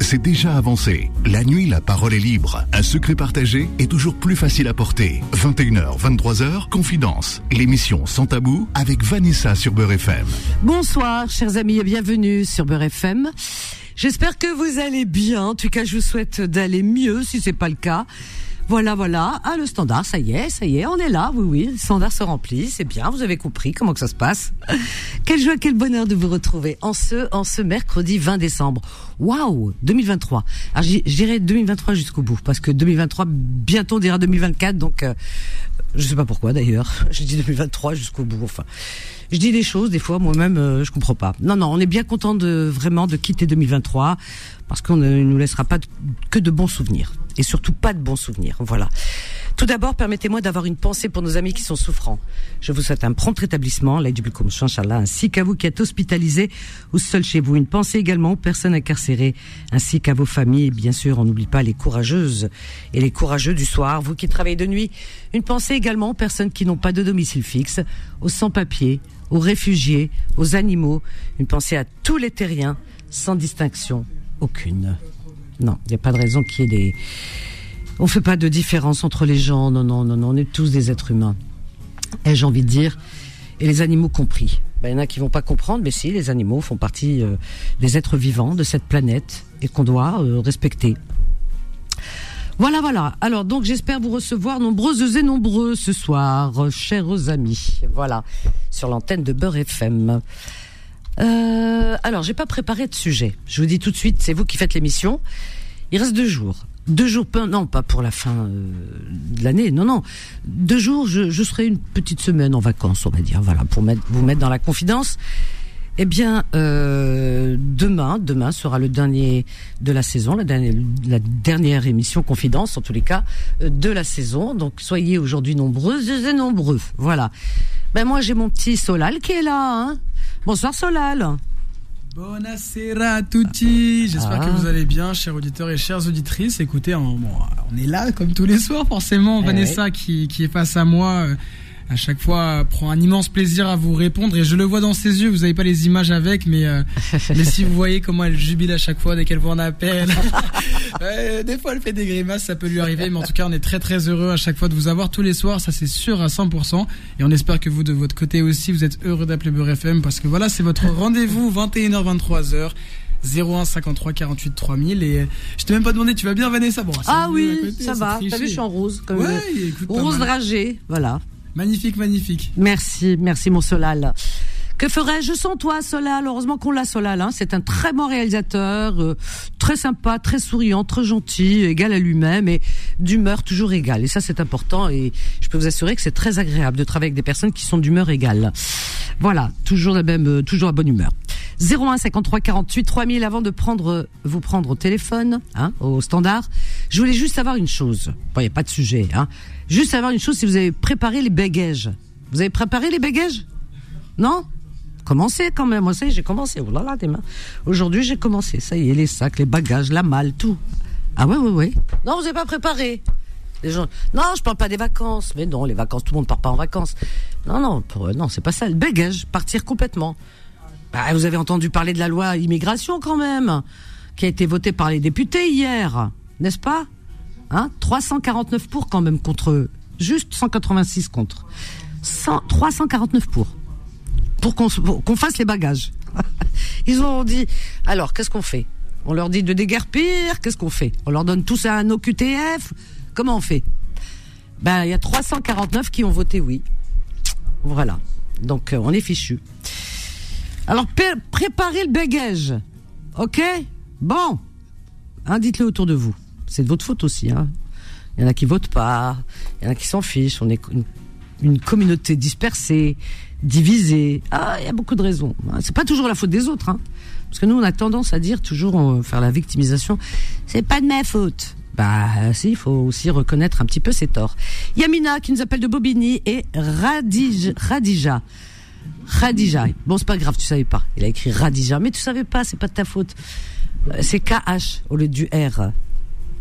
c'est déjà avancé. La nuit, la parole est libre. Un secret partagé est toujours plus facile à porter. 21h, 23h, Confidence. L'émission Sans Tabou avec Vanessa sur Beurre FM. Bonsoir, chers amis, et bienvenue sur Beurre FM. J'espère que vous allez bien. En tout cas, je vous souhaite d'aller mieux si c'est pas le cas. Voilà, voilà. Ah, le standard, ça y est, ça y est, on est là. Oui, oui, le standard se remplit. C'est bien, vous avez compris comment que ça se passe. Quelle joie, quel bonheur de vous retrouver en ce, en ce mercredi 20 décembre. Waouh, 2023. Alors, je dirais 2023 jusqu'au bout, parce que 2023, bientôt on dira 2024, donc euh, je sais pas pourquoi d'ailleurs. Je dis 2023 jusqu'au bout. Enfin, je dis des choses des fois moi-même, euh, je comprends pas. Non, non, on est bien content de vraiment de quitter 2023 parce qu'on ne nous laissera pas que de bons souvenirs et surtout pas de bons souvenirs. Voilà. Tout d'abord, permettez-moi d'avoir une pensée pour nos amis qui sont souffrants. Je vous souhaite un prompt rétablissement, Inch'Allah, ainsi qu'à vous qui êtes hospitalisés ou seuls chez vous. Une pensée également aux personnes incarcérées, ainsi qu'à vos familles. Bien sûr, on n'oublie pas les courageuses et les courageux du soir, vous qui travaillez de nuit. Une pensée également aux personnes qui n'ont pas de domicile fixe, aux sans-papiers, aux réfugiés, aux animaux. Une pensée à tous les terriens, sans distinction aucune. Non, il n'y a pas de raison qu'il y ait des... On fait pas de différence entre les gens. Non, non, non, non. On est tous des êtres humains. Et j'ai envie de dire, et les animaux compris. Ben, il y en a qui vont pas comprendre, mais si, les animaux font partie euh, des êtres vivants de cette planète et qu'on doit euh, respecter. Voilà, voilà. Alors, donc, j'espère vous recevoir nombreuses et nombreux ce soir, chers amis. Voilà, sur l'antenne de Beurre FM. Euh, alors, j'ai pas préparé de sujet. Je vous dis tout de suite, c'est vous qui faites l'émission. Il reste deux jours. Deux jours, non, pas pour la fin euh, de l'année, non, non. Deux jours, je, serai une petite semaine en vacances, on va dire, voilà, pour mettre, vous mettre dans la confidence. Eh bien, euh, demain, demain sera le dernier de la saison, la dernière, la dernière émission confidence, en tous les cas, euh, de la saison. Donc, soyez aujourd'hui nombreuses et nombreux. Voilà. Ben moi, j'ai mon petit Solal qui est là. Hein Bonsoir Solal. Buonasera tutti, j'espère que Ah. vous allez bien, chers auditeurs et chères auditrices. Écoutez, on, bon, on est là comme tous les soirs, forcément. Eh Vanessa qui, qui est face à moi, euh, à chaque fois euh, prend un immense plaisir à vous répondre et je le vois dans ses yeux. Vous n'avez pas les images avec, mais, euh, mais si vous voyez comment elle jubile à chaque fois dès qu'elle voit un appel. Ouais, des fois, elle fait des grimaces, ça peut lui arriver, mais en tout cas, on est très très heureux à chaque fois de vous avoir tous les soirs, ça c'est sûr à 100%. Et on espère que vous, de votre côté aussi, vous êtes heureux d'appeler Beurre FM parce que voilà, c'est votre rendez-vous 21h, 23h. 01 53 48 3000 et euh, je t'ai même pas demandé tu vas bien Vanessa? Bon Ah oui, côté, ça va. T'as vu, je suis en rose. Comme ouais rose mal. dragé. Voilà. Magnifique magnifique Merci, merci mon Solal. Que ferais-je sans toi, Solal? Heureusement qu'on l'a, Solal. Hein. C'est un très bon réalisateur, euh, très sympa, très souriant, très gentil, égal à lui-même et d'humeur toujours égale. Et ça, c'est important. Et je peux vous assurer que c'est très agréable de travailler avec des personnes qui sont d'humeur égale. Voilà, toujours la même, euh, toujours la bonne humeur. 01 53 48 3000 avant de prendre euh, vous prendre au téléphone, hein, au standard. Je voulais juste savoir une chose. Bon, il y a pas de sujet, hein. Juste savoir une chose si vous avez préparé les bagages. Vous avez préparé les bagages? Non? Commencez quand même. Moi, ça j'ai commencé. Oh là. Aujourd'hui, j'ai commencé. Ça y est, les sacs, les bagages, la malle, tout. Ah ouais, ouais, ouais. Non, vous n'avez pas préparé. Les gens. Non, je parle pas des vacances. Mais non, les vacances, tout le monde part pas en vacances. Non, non, pour, non, c'est pas ça. Le bagage, partir complètement. Bah, vous avez entendu parler de la loi immigration quand même, qui a été votée par les députés hier, n'est-ce pas? Hein 349 pour quand même contre juste 186 contre. 100 349 pour pour qu'on fasse les bagages. Ils ont dit alors qu'est-ce qu'on fait? On leur dit de déguerpir, qu'est-ce qu'on fait? On leur donne tous un OQTF Comment on fait? Ben il y a 349 qui ont voté oui. Voilà. Donc euh, on est fichu. Alors préparez le bagage. OK? Bon. Hein, dites-le autour de vous. C'est de votre faute aussi hein. Il y en a qui votent pas, il y en a qui s'en fichent, on est une, communauté dispersée, divisée. Ah, il y a beaucoup de raisons. Hein, C'est pas toujours la faute des autres hein. Parce que nous on a tendance à dire toujours euh, faire la victimisation, c'est pas de ma faute. Bah si, il faut aussi reconnaître un petit peu ses torts. Yamina qui nous appelle de Bobigny et Radij, Radija. Radija. Bon, c'est pas grave, tu savais pas. Il a écrit Radija, mais tu savais pas, c'est pas de ta faute. Euh, C'est KH au lieu du R.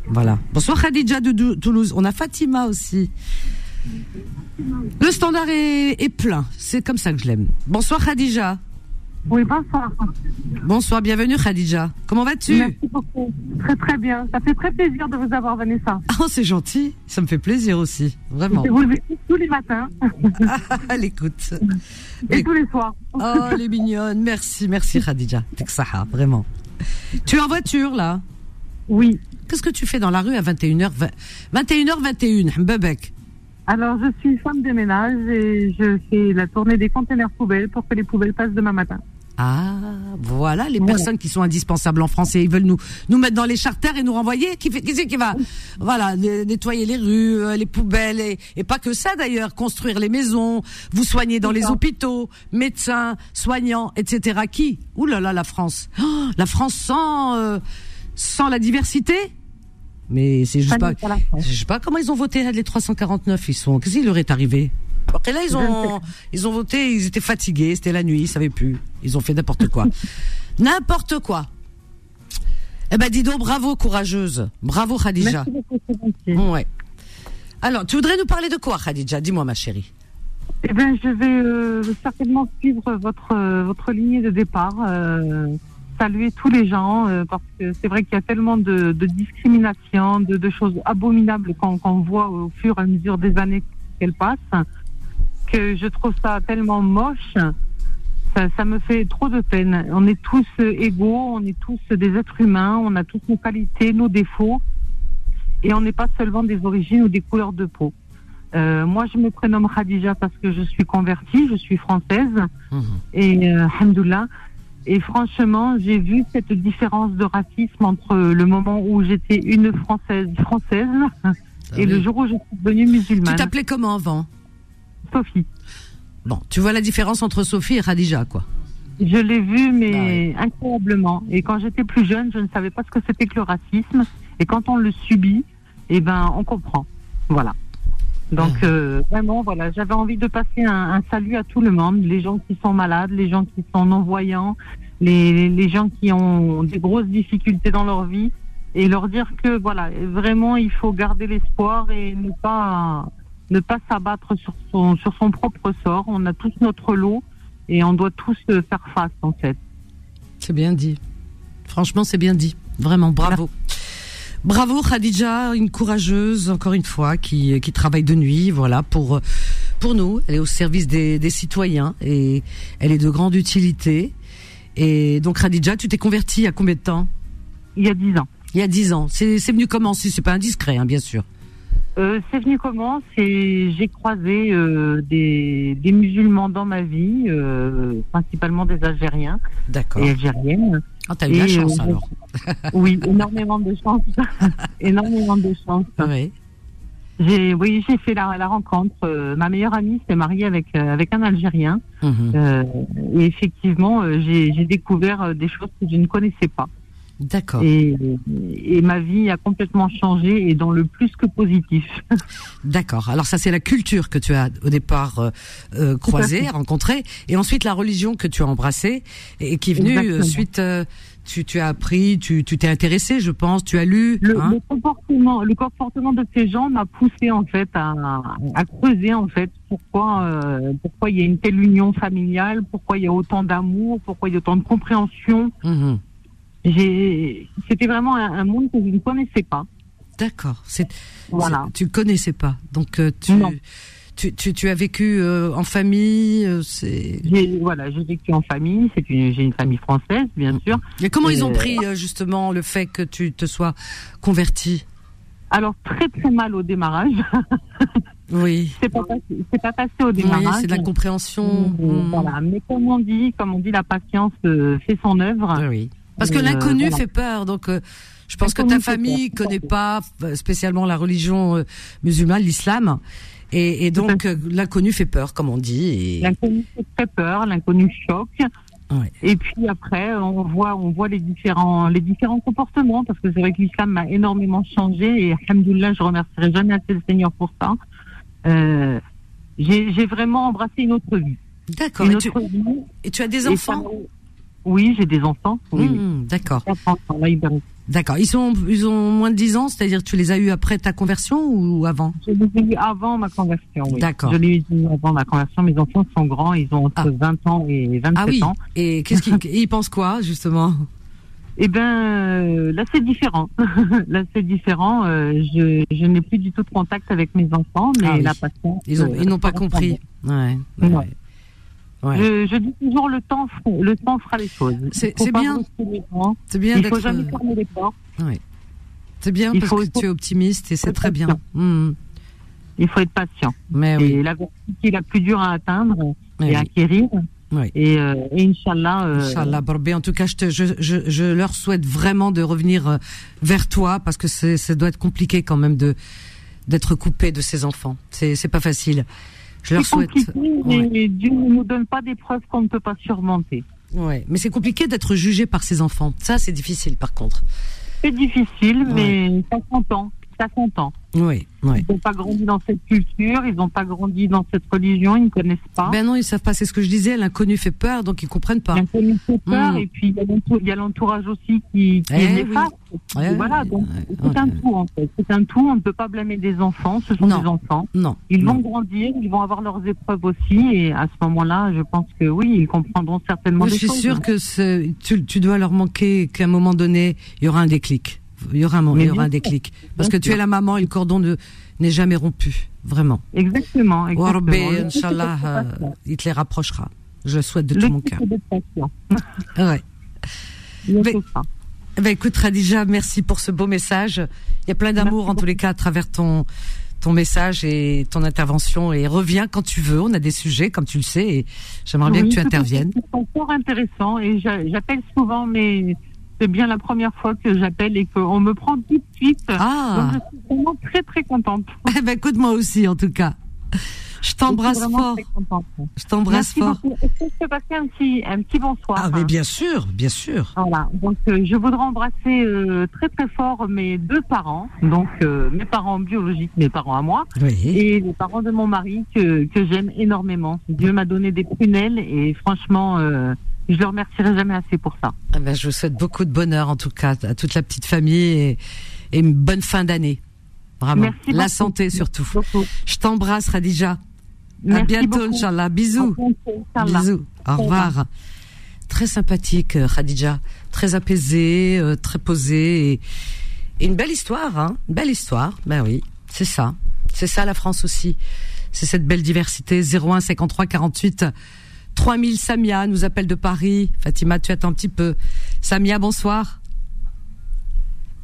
Voilà. Bonsoir Khadija de Toulouse. On a Fatima aussi. Le standard est, est plein. C'est comme ça que je l'aime. Bonsoir Khadija. Oui, bonsoir. Bonsoir, bienvenue Khadija. Comment vas-tu? Merci beaucoup. Très très bien. Ça fait très plaisir de vous avoir, Vanessa. Oh, c'est gentil. Ça me fait plaisir aussi, vraiment. Je vous le tous les matins À l'écoute. et tous les soirs. Oh, les mignonnes. Merci, merci Khadija. Que ça, vraiment. Tu es en voiture là? Oui. Qu'est-ce que tu fais dans la rue à 21h 21h21, Mbebek? Alors, je suis femme de ménage et je fais la tournée des conteneurs poubelles pour que les poubelles passent demain matin. Ah, voilà les personnes qui sont indispensables en France et ils veulent nous nous mettre dans les charters et nous renvoyer. Qui fait, qui c'est qui va, voilà, nettoyer les rues, euh, les poubelles et, et pas que ça d'ailleurs, construire les maisons, vous soigner dans les hôpitaux, médecins, soignants, etc. Qui? Ouh là là, la France, Oh, la France sans euh, sans la diversité? Mais c'est juste Ça pas, je sais pas comment ils ont voté là, les 349. Ils sont, qu'est-ce qui leur est arrivé Après là, ils ont, ils ont voté, ils étaient fatigués, c'était la nuit, ils savaient plus. Ils ont fait n'importe quoi. n'importe quoi. Eh ben, dis donc, bravo, courageuse. Bravo, Khadija. Merci. Ouais. Alors, tu voudrais nous parler de quoi, Khadija? Dis-moi, ma chérie. Eh bien, je vais euh, certainement suivre votre, euh, votre lignée de départ, euh, saluer tous les gens, euh, parce que c'est vrai qu'il y a tellement de, de discrimination, de, de choses abominables qu'on qu'on voit au fur et à mesure des années qu'elles passent, que je trouve ça tellement moche. Ça, ça me fait trop de peine. On est tous égaux, on est tous des êtres humains, on a tous nos qualités, nos défauts, et on n'est pas seulement des origines ou des couleurs de peau. Euh, moi, je me prénomme Khadija parce que je suis convertie, je suis française Mhm. et euh. Et franchement, j'ai vu cette différence de racisme entre le moment où j'étais une française française et le jour où je suis devenue Tu musulmane. t'appelais comment avant? Sophie. Bon, tu vois la différence entre Sophie et Khadija, quoi. Je l'ai vu, Ah mais incroyablement. Et quand j'étais plus jeune, je ne savais pas ce que c'était que le racisme. Et quand on le subit, eh ben, on comprend. Voilà. Donc, Ah. euh, vraiment, voilà, j'avais envie de passer un, un salut à tout le monde, les gens qui sont malades, les gens qui sont non-voyants, les, les gens qui ont des grosses difficultés dans leur vie, et leur dire que, voilà, vraiment, il faut garder l'espoir et ne pas, ne pas s'abattre sur son, sur son propre sort. On a tous notre lot et on doit tous euh, faire face, en fait. C'est bien dit. Franchement, c'est bien dit. Vraiment, bravo. Bravo Khadija, une courageuse, encore une fois, qui, qui travaille de nuit, voilà, pour, pour nous. Elle est au service des, des citoyens et elle est de grande utilité. Et donc Khadija, tu t'es convertie à combien de temps? Il y a dix ans. Il y a dix ans. C'est c'est venu comment? Si c'est pas indiscret, hein, bien sûr. Euh, c'est venu comment? C'est j'ai croisé euh, des, des musulmans dans ma vie, euh, principalement des Algériens D'accord. et Algériennes. Ah, t'as eu la chance euh, alors. Oui, énormément de chance, énormément de chance. Oui. J'ai oui, j'ai fait la, la rencontre. Euh, ma meilleure amie s'est mariée avec euh, avec un Algérien. Mhm. Euh, et effectivement, j'ai j'ai découvert des choses que je ne connaissais pas. D'accord. Et, et ma vie a complètement changé et dans le plus que positif. D'accord. Alors ça, c'est la culture que tu as au départ euh, euh, croisée, rencontrée, et ensuite la religion que tu as embrassée et, et qui est venue Exactement. euh, suite. euh, tu, tu as appris, tu tu t'es intéressé, je pense, tu as lu. Le, hein le comportement, le comportement de ces gens m'a poussé en fait à, à creuser en fait pourquoi euh, pourquoi il y a une telle union familiale, pourquoi il y a autant d'amour, pourquoi il y a autant de compréhension. Mhm. C'était vraiment un, un monde que je ne connaissais pas. D'accord. Voilà. tu connaissais pas, donc euh, tu, tu tu tu as vécu euh, en famille. euh, c'est. Voilà, j'ai vécu en famille. C'est une, j'ai une famille française, bien sûr. Et comment ils ont pris justement le fait que tu te sois converti Alors très très mal au démarrage. Oui. c'est pas pas passé au Oui, démarrage. c'est de la compréhension. Mm, Mm. Voilà. Mais comme on dit, comme on dit, la patience fait son œuvre. Oui, oui. Parce que Euh, l'inconnu voilà. fait peur, donc euh, je pense que ta famille connaît pas euh, spécialement la religion musulmane, l'islam, et, donc l'inconnu fait peur, comme on dit. Et... L'inconnu fait très peur, l'inconnu choque. Ouais. Et puis après, on voit, on voit les différents, les différents comportements, parce que c'est vrai que l'islam m'a énormément changé, et alhamdoulilah, je remercierai jamais assez le Seigneur pour ça. Euh, j'ai vraiment embrassé une autre vie. D'accord. Et tu, et tu as des enfants? Oui, j'ai des enfants. Oui. Mmh, D'accord. D'accord. Ils sont, ils ont moins de 10 ans, c'est-à-dire tu les as eus après ta conversion ou avant? Je les ai eu avant ma conversion, oui. D'accord. Je les ai eu avant ma conversion. Mes enfants sont grands, ils ont entre Ah. 20 ans et 27 Ah oui. ans. Et qu'est-ce qu'ils ils pensent quoi, justement? Eh ben, euh, là c'est différent. là c'est différent. Euh, je, je n'ai plus du tout de contact avec mes enfants, mais Ah oui. la patience. Ils euh, n'ont pas compris. Ouais. ouais. Ouais. Ouais. Je, je dis toujours le temps, le temps fera les choses. C'est- bien. C'est bien Il faut jamais fermer les portes. ouais. C'est bien Il parce faut- que tu es optimiste et c'est très bien. Mhm. Il faut être patient. Mais oui. Et la vertu qui est la plus dure à atteindre mais et à oui. acquérir. Oui. Et, euh, et Inch'Allah. euh, Inch'Allah. En tout cas, je, te, je, je, je leur souhaite vraiment de revenir euh, vers toi parce que c'est, ça doit être compliqué quand même de d'être coupé de ses enfants. C'est, c'est pas facile. Je leur souhaite. compliqué, mais Dieu ne nous donne pas des preuves qu'on ne peut pas surmonter. Ouais, mais c'est compliqué d'être jugé par ses enfants. Ça, c'est difficile, par contre. C'est difficile, mais ça s'entend. Ça s'entend. Oui, oui. Ils n'ont pas grandi dans cette culture, ils n'ont pas grandi dans cette religion, ils ne connaissent pas. Ben non, ils savent pas. C'est ce que je disais. L'inconnu fait peur, donc ils comprennent pas. L'inconnu fait peur, Mm. et puis il y a l'entourage aussi qui, qui Eh est néfaste. Ouais, voilà, donc c'est un tout en fait. C'est un tout, on ne peut pas blâmer des enfants, ce sont Non. des enfants. Non. Ils non. vont grandir, ils vont avoir leurs épreuves aussi, et à ce moment-là, je pense que oui, ils comprendront certainement des je suis sûre que ce- tu, tu dois leur manquer qu'à un moment donné, il y aura un déclic. Il y aura un, il y aura un déclic. Parce que tu es la maman et le cordon ne- n'est jamais rompu. Vraiment. Exactement, exactement. Inch'Allah, euh, il te les rapprochera. Je le souhaite de Le tout mon cœur. Ouais. Mais-. Eh ben, écoute, Radija, merci pour ce beau message. Il y a plein d'amour en tous les cas à travers ton ton message et ton intervention et reviens quand tu veux. On a des sujets comme tu le sais et j'aimerais bien que tu interviennes. C'est fort intéressant et j'a- j'appelle souvent, mais c'est bien la première fois que j'appelle et qu'on me prend tout de suite. Ah, Donc, je suis vraiment très très contente. eh ben, écoute moi aussi en tout cas. Je t'embrasse fort. Je t'embrasse fort. Est-ce que je peux passer un petit, un petit bonsoir Ah, mais hein bien sûr, bien sûr. Voilà, donc euh, je voudrais embrasser euh, très très fort mes deux parents, donc euh, mes parents biologiques, mes parents à moi, Oui. et les parents de mon mari que, que j'aime énormément. Dieu m'a donné des prunelles et franchement, euh, je le remercierai jamais assez pour ça. Ah ben, je vous souhaite beaucoup de bonheur en tout cas à toute la petite famille et, et une bonne fin d'année. Vraiment. Merci la beaucoup. santé surtout. Beaucoup. Je t'embrasse Radija. À bientôt. Inch'Allah. Bisous. Inch'Allah. Bisous. Au revoir. Très sympathique, euh, Khadija. Très apaisée, euh, très posée. Et, et une belle histoire, hein. Une belle histoire. Ben oui, c'est ça. C'est ça la France aussi. C'est cette belle diversité. 01 53 48 3000. Samia nous appelle de Paris. Fatima, tu attends un petit peu. Samia, bonsoir.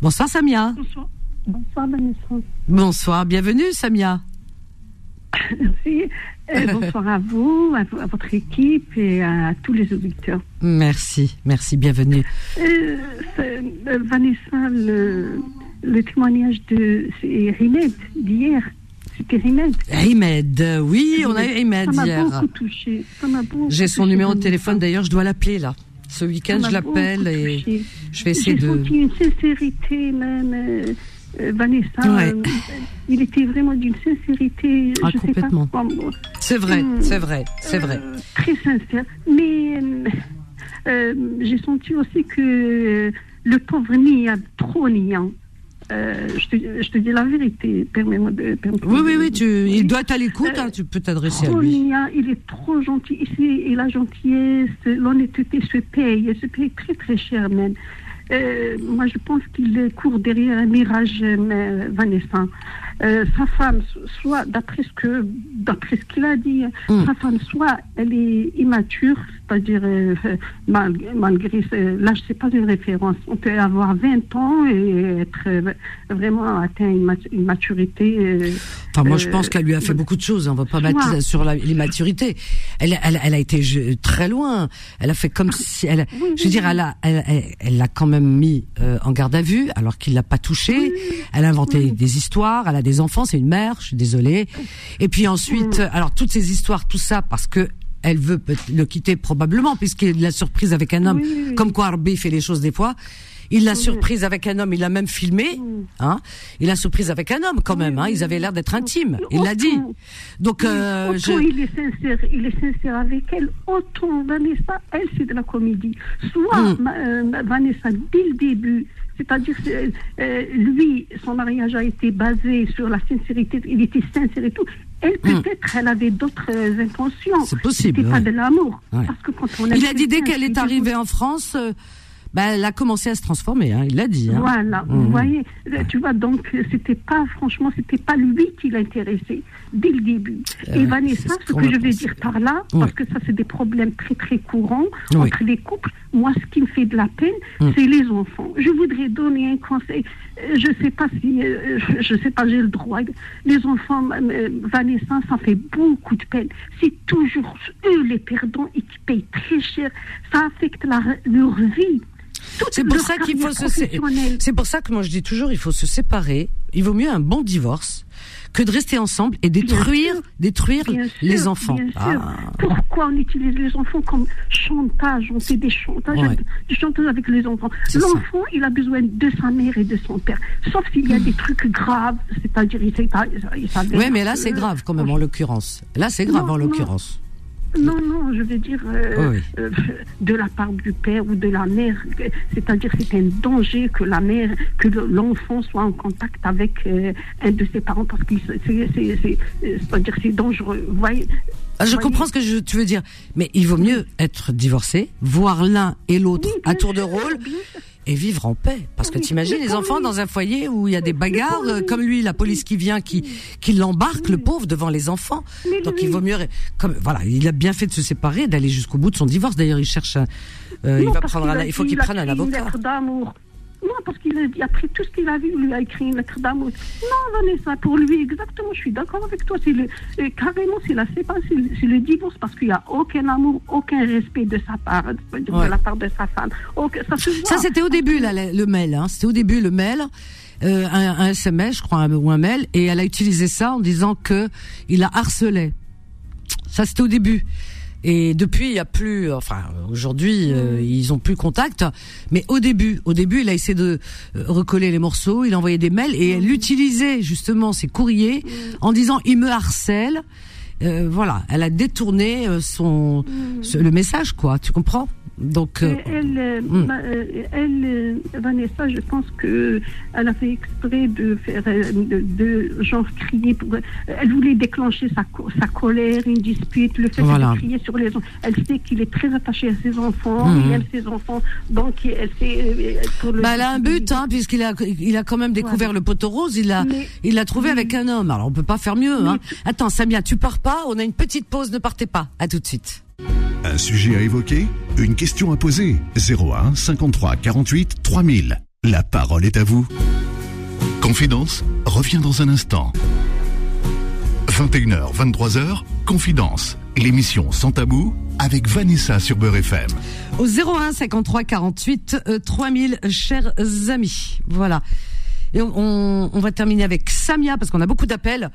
Bonsoir, Samia. Bonsoir. Bonsoir Vanessa. Bonsoir. Bienvenue, Samia. Merci. Euh, bonsoir à vous, à, vo- à votre équipe et à tous les auditeurs. Merci. Merci. Bienvenue. Euh, euh, Vanessa, le, le témoignage de Rimed d'hier, c'était Rimed. Oui, on a eu m'a hier. J'ai son numéro de téléphone, d'ailleurs, je dois l'appeler là. Ce week-end, je l'appelle et touché. je vais essayer de. senti une sincérité même. euh, euh, Vanessa, Ouais. euh, il était vraiment d'une sincérité. Ah, je sais complètement. pas comment- C'est vrai, c'est vrai, c'est vrai. Euh, très sincère. Mais euh, j'ai senti aussi que le pauvre niant, trop niant. Euh, je, te, je te dis la vérité, permets-moi de. Oui, oui, oui, tu, il doit être à l'écoute, Euh, hein, tu peux t'adresser à lui. il est trop gentil. Ici, et la gentillesse, l'honnêteté se paye, elle se paye très très cher même. Euh, moi, je pense qu'il court derrière un mirage, euh, Vanessa. Euh, sa femme, soit d'après ce que, d'après ce qu'il a dit, Mm. sa femme, soit elle est immature, c'est-à-dire euh, mal- malgré ce- l'âge, c'est pas une référence. On peut avoir 20 ans et être euh, vraiment atteint une, mat- une maturité. euh, Enfin, moi, je euh, pense qu'elle lui a fait euh, beaucoup de choses. hein, On va pas mettre sur la- l'immaturité. Elle, elle, elle a été très loin. Elle a fait comme si elle. Oui, Je veux dire, elle a, elle, l'a quand même mis euh, en garde à vue, alors qu'il l'a pas touché. Elle a inventé des histoires. Elle a des enfants. C'est une mère. Je suis désolée. Et puis ensuite, alors toutes ces histoires, tout ça, parce que elle veut le quitter probablement, puisqu'il l'a surprise avec un homme. Oui, oui, oui. Comme quoi, Arbi fait les choses des fois. Il l'a surprise avec un homme. Il l'a même filmé. Hein il l'a surprise avec un homme quand même. Hein. Ils avaient l'air d'être intimes. Il l'a dit. Donc, euh, je... il est sincère, il est sincère avec elle, autant Vanessa, elle c'est de la comédie. Soit Mm. ma- euh, Vanessa dès le début, C'est-à-dire, euh, lui, son mariage a été basé sur la sincérité, il était sincère et tout. Elle, Hmm. peut-être, elle avait d'autres intentions. C'est possible, C'était pas de l'amour. Ouais. Parce que quand on Il aime a dit dès qu'elle est arrivée en France, euh, bah, elle a commencé à se transformer. Hein, il l'a dit. Hein. Voilà, vous voyez, euh, tu vois, donc c'était pas, franchement, c'était pas lui qui l'intéressait dès le début. Euh, Et Vanessa, ce que a je pensé. dire par là, Oui. parce que ça c'est des problèmes très très courants Oui. entre les couples, moi ce qui me fait de la peine, Mm. c'est les enfants. Je voudrais donner un conseil, Euh, je sais pas si, euh, je- sais pas, j'ai le droit. Les enfants, Vanessa, ça fait beaucoup de peine. C'est toujours eux les perdants et qui payent très cher. Ça affecte la- leur vie. C'est pour ça qu'il faut se c'est pour ça que moi je dis toujours il faut se séparer. Il vaut mieux un bon divorce que de rester ensemble et détruire détruire Bien sûr, les enfants. bien sûr. Ah. Pourquoi on utilise les enfants comme chantage? On fait des chantages, Ouais. des chantages avec les enfants. L'enfant, il a besoin de sa mère et de son père. Sauf s'il y a des trucs graves, c'est-à-dire il s'avère Ouais, mais là c'est grave quand même en l'occurrence. Là c'est grave Non, en l'occurrence. Non, non, je veux dire euh, oui. euh, de la part du père ou de la mère. C'est-à-dire c'est un danger que la mère, que le- l'enfant soit en contact avec euh, un de ses parents parce que c'est, c'est, c'est, c'est-à-dire c'est dangereux. Voyez? Ah, je voyez? comprends ce que je, tu veux dire, mais il vaut mieux être divorcé, voir l'un et l'autre Oui, à tour de rôle bien. Et vivre en paix. Parce que Oui, t'imagines les enfants lui- dans un foyer où il y a des bagarres, euh, comme lui, la police qui vient, qui, qui l'embarque, le pauvre, devant les enfants. Mais Donc lui- il vaut mieux, comme voilà, il a bien fait de se séparer, d'aller jusqu'au bout de son divorce. D'ailleurs, il cherche, un, euh, il Non, va prendre, qu'il un, il faut qu'il prenne un avocat. Non, parce qu'il a après tout ce qu'il a vu, il lui a écrit une lettre d'amour. Non, Vanessa, pour lui, exactement, je suis d'accord avec toi. C'est le, euh, carrément, c'est la séparation, c'est le- divorce, parce qu'il n'y a aucun amour, aucun respect de sa part, de, Ouais. la part de sa femme. Aucun- ça. Ça, c'était au début, là, le le mail. Hein. C'était au début, le mail, euh, un, un SMS, je crois, un- ou un mail, et elle a utilisé ça en disant que il la harcelait. Ça, c'était au début. Et depuis, il y a plus. Enfin, aujourd'hui, euh, ils ont plus contact. Mais au début, au début, il a essayé de euh, recoller les morceaux. Il a envoyé des mails et elle utilisait justement ses courriers en disant il me harcèle. Euh, voilà, elle a détourné euh, son ce- le message, quoi. Tu comprends? Donc. euh, elle, euh, Hmm. ma- euh, elle, euh, Vanessa, je pense que elle a fait exprès de faire, euh, de, de genre crier. Pour, elle voulait déclencher sa, sa colère, une dispute, le fait Voilà. de crier sur les enfants. Elle sait qu'il est très attaché à ses enfants, Mhm. il aime ses enfants, donc elle sait. pour le Bah, elle a un but, hein, puisqu'il a, il a quand même découvert le poteau rose. Il l'a, il l'a trouvé avec un homme. Alors on peut pas faire mieux. Hein. Attends, Samia, tu pars pas. On a une petite pause. Ne partez pas. À tout de suite. Un sujet à évoquer Une question à poser 01 53 48 3000. La parole est à vous. Confidence revient dans un instant. 21h, 23h, Confidence. L'émission Sans Tabou avec Vanessa sur Beurre FM. Au 01 53 48 euh, 3000, chers amis. Voilà. Et on, on, on va terminer avec Samia parce qu'on a beaucoup d'appels.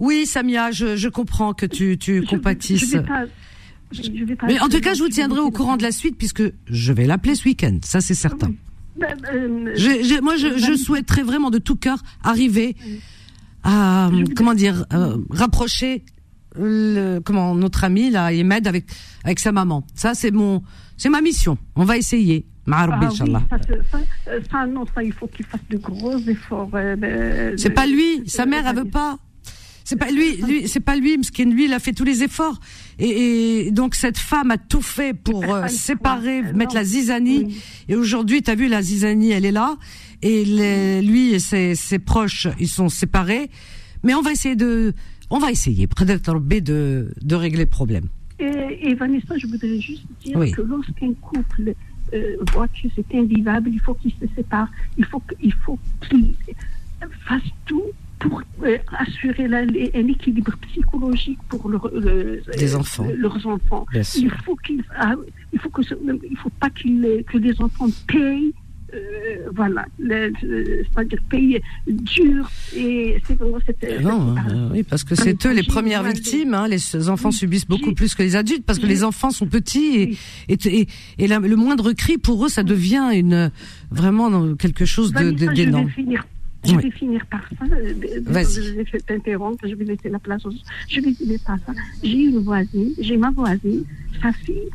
Oui, Samia, je, je comprends que tu, compatisses. je je- je vais pas- Mais en tout cas, je vous tiendrai au courant de la suite puisque je vais l'appeler ce week-end. Ça, c'est certain. Ben, euh, J'ai- j'ai- moi, je, je souhaiterais vraiment de tout cœur arriver à comment dire euh, rapprocher le, comment notre ami là Ahmed avec avec sa maman. Ça, c'est mon c'est ma mission. On va essayer. Ah oui, ça, c'est- ça, euh, ça, non, ça, il faut qu'il fasse de gros efforts. euh, euh, C'est pas lui, sa euh, mère elle veut pas. C'est pas lui, lui c'est pas lui, Mskin, lui il a fait tous les efforts et, et donc cette femme a tout fait pour euh, séparer, mettre Non. la zizanie Oui. et aujourd'hui t'as vu la zizanie elle est là et les- lui et ses, ses proches ils sont séparés mais on va essayer de on va essayer peut-être de de régler le problème. Et, et Vanessa, je voudrais juste dire Oui. que lorsqu'un couple euh, voit que c'est invivable, il faut qu'il se sépare, il faut que- il faut qu'il fasse tout pour euh, assurer la- un équilibre psychologique pour leur- le- Des euh, enfants. leurs enfants. Bien sûr. Il faut qu'il ah, il faut que il faut pas qu'il que les enfants payent euh, voilà, c'est-à-dire payer dur et c'est vraiment cette, Non, oui, parce que c'est eux les premières victimes. Hein, les enfants Oui, subissent beaucoup plus que les adultes parce que les enfants sont petits et et, et, et la- le moindre cri pour eux ça devient une vraiment quelque chose de de- je vais finir. Je Oui. vais finir par ça. Euh, Vas-y. désolée, Je vais t'interrompre, je vais laisser la place aux autres. Je vais finir par ça. J'ai une voisine, j'ai ma voisine, sa fille,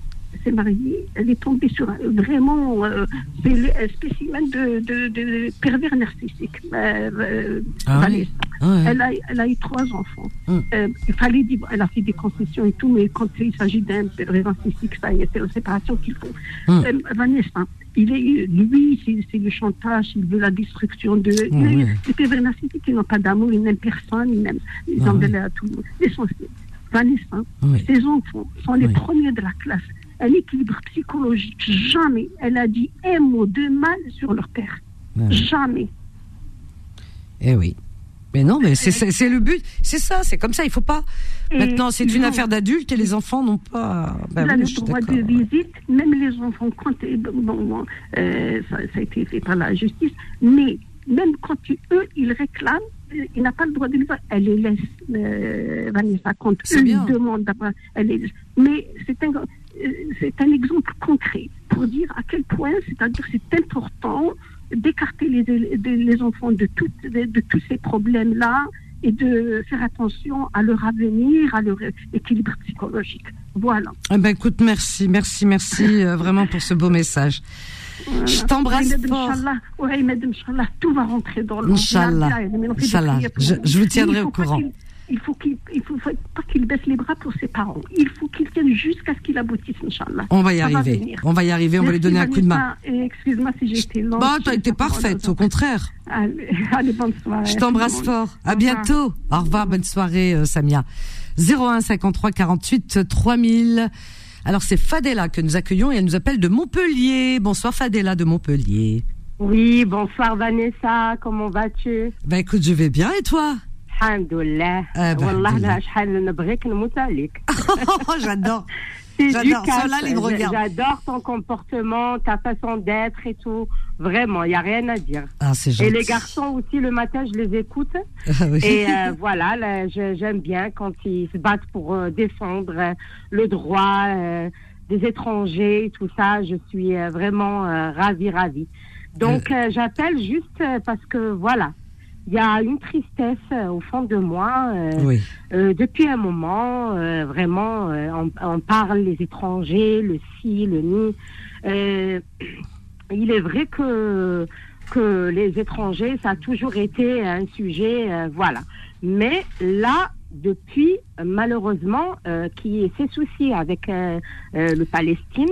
s'est mariée, elle est tombée sur un, vraiment euh, un spécimen de, de, de pervers narcissique. Euh, euh, Ah. Ouais. Elle a, elle a eu trois enfants. Hum. Euh, il fallait dire, elle a fait des concessions et tout, mais quand il s'agit d'un pervers narcissique, ça y est, c'est la séparation qu'il faut. Hum. Vanessa, il est, lui, c'est le chantage, il veut la destruction de. Oh, les, ouais. les pervers narcissiques, ils n'ont pas d'amour, ils n'aiment personne, ils n'aiment. Ils Ah, en ouais. veulent à tout le monde. L'essentiel. Vanessa, Oui. ses enfants sont les Oui. premiers de la classe. Un équilibre psychologique, jamais elle a dit un mot de mal sur leur père. Ouais. Jamais. Eh oui. Mais non, mais c'est- le but. C'est ça, c'est comme ça. Il faut pas. Et Maintenant, c'est une affaire d'adulte et les enfants n'ont pas. A oui, le droit de visite, même les enfants, quand bon, bon, euh, ça, ça a été fait par la justice, mais même quand eux, ils réclament, euh, il n'a pas le droit de le faire. Elle les laisse, euh, Vanessa, quand eux bien. demandent d'avoir, elle les. Mais c'est un, euh, c'est un exemple concret pour dire à quel point, c'est-à-dire c'est important d'écarter les, enfants de, toutes- de, de tous ces problèmes-là et de faire attention à leur avenir, à leur équilibre psychologique. Voilà. Eh ben, écoute, merci, merci, merci euh, vraiment pour ce beau message. Je t'embrasse fort. Ouais, tout va rentrer dans l'ordre. Inch'Allah. Je- vous. je vous tiendrai au courant. Il faut qu'il il faut, pas qu'il baisse les bras pour ses parents. Il faut qu'il tienne jusqu'à ce qu'il aboutisse, Inch'Allah. On va y Ça arriver. On va y arriver. On va lui donner un coup de main. Excuse-moi si j'ai été longue. Bah, t'as été parfaite, au contraire. Allez, allez, bonne soirée. Je t'embrasse fort. À Au revoir. bientôt. Au revoir. Bonne soirée, euh, Samia. 01 53 48 3000. Alors, c'est Fadela que nous accueillons et elle nous appelle de Montpellier. Bonsoir, Fadela de Montpellier. Oui, bonsoir Vanessa, comment vas-tu? Bah, écoute, je vais bien et toi? Alhamdoulilah. Ah bah, Wallah, alhamdoulilah. là, شحال نبغيك نموت عليك. Oh, j'adore. C'est J'adore. du Ceux-là, cash. ils me regardent. J'adore ton comportement, ta façon d'être et tout. Vraiment, il n'y a rien à dire. Ah, c'est gentil. Et les garçons aussi, le matin, je les écoute. Ah oui. Et euh, voilà, là, je- j'aime bien quand ils se battent pour euh, défendre euh, le droit euh, des étrangers et tout ça. Je suis euh, vraiment euh, ravie, ravie. Donc, euh, j'appelle juste euh, parce que, voilà, il y a une tristesse euh, au fond de moi. euh, Oui. euh, depuis un moment, euh, vraiment, euh, on, on parle les étrangers, le si, le ni. Euh, il est vrai que que les étrangers, ça a toujours été un sujet, euh, voilà. Mais là, depuis, malheureusement, euh, qui s'est souci avec euh, euh, le Palestine,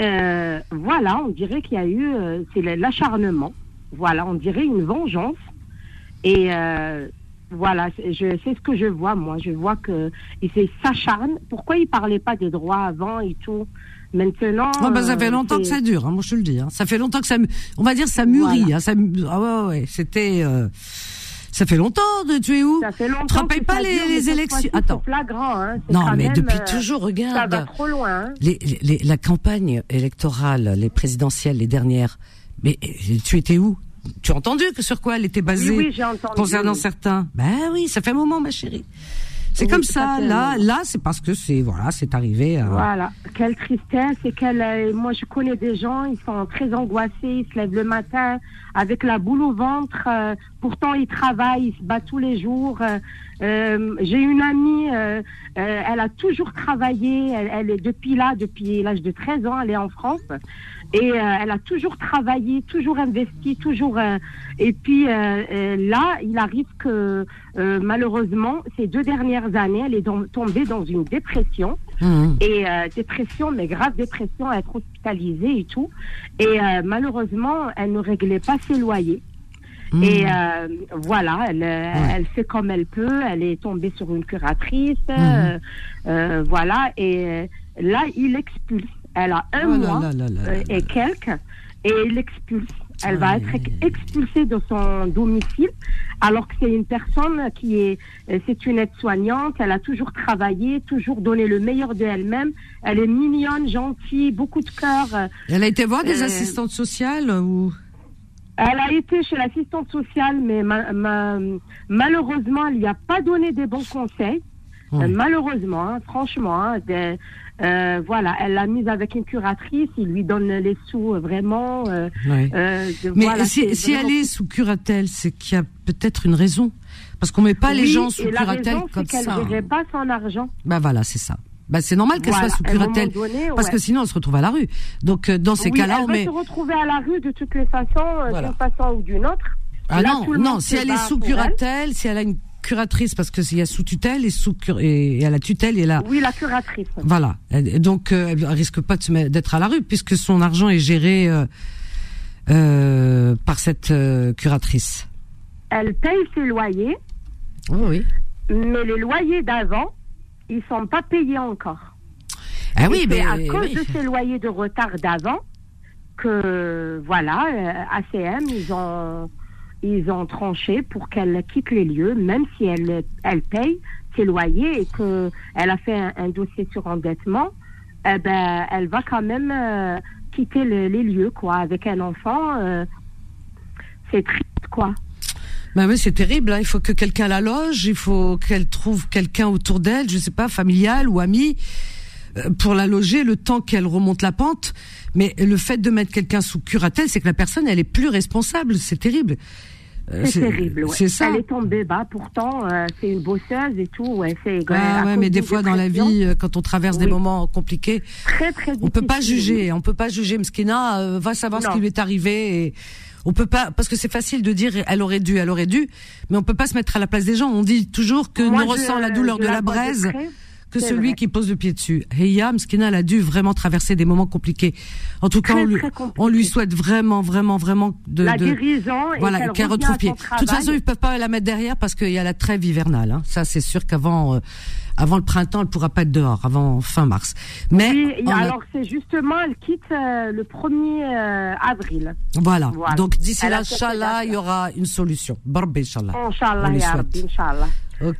euh, voilà, on dirait qu'il y a eu, euh, c'est l'acharnement. Voilà, on dirait une vengeance. Et euh, voilà, c'est- je c'est ce que je vois moi. Je vois que il s'est- s'acharne. Pourquoi il parlait pas des droits avant et tout? Maintenant. Oh, bah, ça fait euh, longtemps que ça dure, hein, moi je te le dis. hein. Ça fait longtemps que ça, on va dire ça mûrit. Voilà. Hein, ça, ah ouais, ouais, c'était, euh, ça fait longtemps. De, tu es où? Ça fait longtemps. que pas ça les- dure, les élections? Attends. C'est flagrant. Hein. Non, mais même, depuis euh, toujours, Ça regarde. va trop loin. hein. Les, les- la campagne électorale, les présidentielles, les dernières. Mais tu étais où? Tu as entendu que sur quoi elle était basée oui, j'ai entendu. concernant oui. certains? Ben oui, ça fait un moment, ma chérie. C'est Oui, comme ça Là, là, c'est parce que c'est voilà, c'est arrivé. à- Voilà, quelle tristesse et quelle. euh, moi, je connais des gens, ils sont très angoissés, ils se lèvent le matin avec la boule au ventre. euh, pourtant, ils travaillent, ils se battent tous les jours. euh, J'ai une amie, elle a toujours travaillé. Elle, elle est depuis là, depuis l'âge de 13 ans, elle est en France. Et euh, elle a toujours travaillé, toujours investi, toujours. euh, et puis euh, là, il arrive que euh, malheureusement, ces deux dernières années, elle est tombée dans une dépression Hum, et euh, dépression, mais grave dépression, être hospitalisée et tout. Et euh, malheureusement, elle ne réglait pas ses loyers. hum. Et euh, voilà, elle, elle fait comme elle peut. Elle est tombée sur une curatrice. Euh, voilà, et là, il l'expulse. Elle a un Oh mois là là là euh, et quelques, et il l'expulse. Elle va être expulsée de son domicile, alors que c'est une personne qui est, euh, c'est une aide-soignante. Elle a toujours travaillé, toujours donné le meilleur de elle-même. Elle est mignonne, gentille, beaucoup de cœur. euh, Elle a été voir des Euh, assistantes sociales ou? Elle a été chez l'assistante sociale, mais ma- ma- malheureusement, elle lui a pas donné des bons conseils. Euh, malheureusement, hein, franchement, hein, des- euh, voilà, elle l'a mise avec une curatrice, il lui donne les sous euh, vraiment. euh, Ouais. euh, de- Mais voilà, si, elle est sous curatelle, c'est qu'il y a peut-être une raison. Parce qu'on met pas les gens sous curatelle comme c'est qu'elle ça. ne pas son argent. Bah voilà, c'est ça. Bah c'est normal qu'elle Voilà, soit sous curatelle, donné, parce que sinon on se retrouve à la rue. Donc dans ces Oui, cas-là, elle on va met. se retrouver à la rue de toutes les façons, Voilà. d'une façon ou d'une autre. Ah Là, non, non, si elle est sous elle. curatelle, si elle a une curatrice, parce que s'il y a sous tutelle et sous et, à la tutelle et là. Oui, la curatrice. Voilà. Donc, euh, elle risque pas de se mettre- d'être à la rue puisque son argent est géré euh, euh, par cette euh, curatrice. Elle paye ses loyers, Oh oui. mais les loyers d'avant, ils sont pas payés encore. Ah Et oui, mais à cause oui. de ces loyers de retard d'avant que, voilà, ACM, ils ont, ils ont tranché pour qu'elle quitte les lieux, même si elle, elle paye ses loyers et que elle a fait un, dossier sur endettement, eh ben, elle va quand même euh, quitter le- les lieux, quoi, avec un enfant. euh, c'est triste, quoi. Oui, c'est terrible. hein. Il faut que quelqu'un la loge. Il faut qu'elle trouve quelqu'un autour d'elle, je sais pas, familial ou ami, pour la loger le temps qu'elle remonte la pente. Mais le fait de mettre quelqu'un sous curatelle, c'est que la personne, elle est plus responsable. C'est terrible. Euh, C'est terrible, ouais. C'est ça. Elle est tombée bas, pourtant, euh, c'est une bosseuse et tout, ouais, c'est Ah ouais, mais des fois dans la vie, euh, quand on traverse des moments compliqués, très, très on peut pas juger. On peut pas juger. Mskina euh, va savoir ce qui lui est arrivé. Et on peut pas parce que c'est facile de dire elle aurait dû, elle aurait dû, mais on peut pas se mettre à la place des gens. On dit toujours que Moi, je- ressent la douleur de la braise que celui vrai. qui pose le pied dessus. Heya, Mskina, elle a dû vraiment traverser des moments compliqués. En tout cas, on lui, on souhaite vraiment, vraiment, vraiment de, La de guérison et voilà, qu'elle retrouve pied. De toute façon, ils peuvent pas la mettre derrière parce qu'il y a la trêve hivernale. Hein. Ça, c'est sûr qu'avant, euh, avant le printemps, elle pourra pas être dehors avant fin mars. Mais Oui, a- alors c'est justement, elle quitte euh, le 1er euh, avril. Voilà. Voilà. Donc d'ici là, Inch'Allah, il y aura une solution. Barbe, Inch'Allah. On Inch'Allah,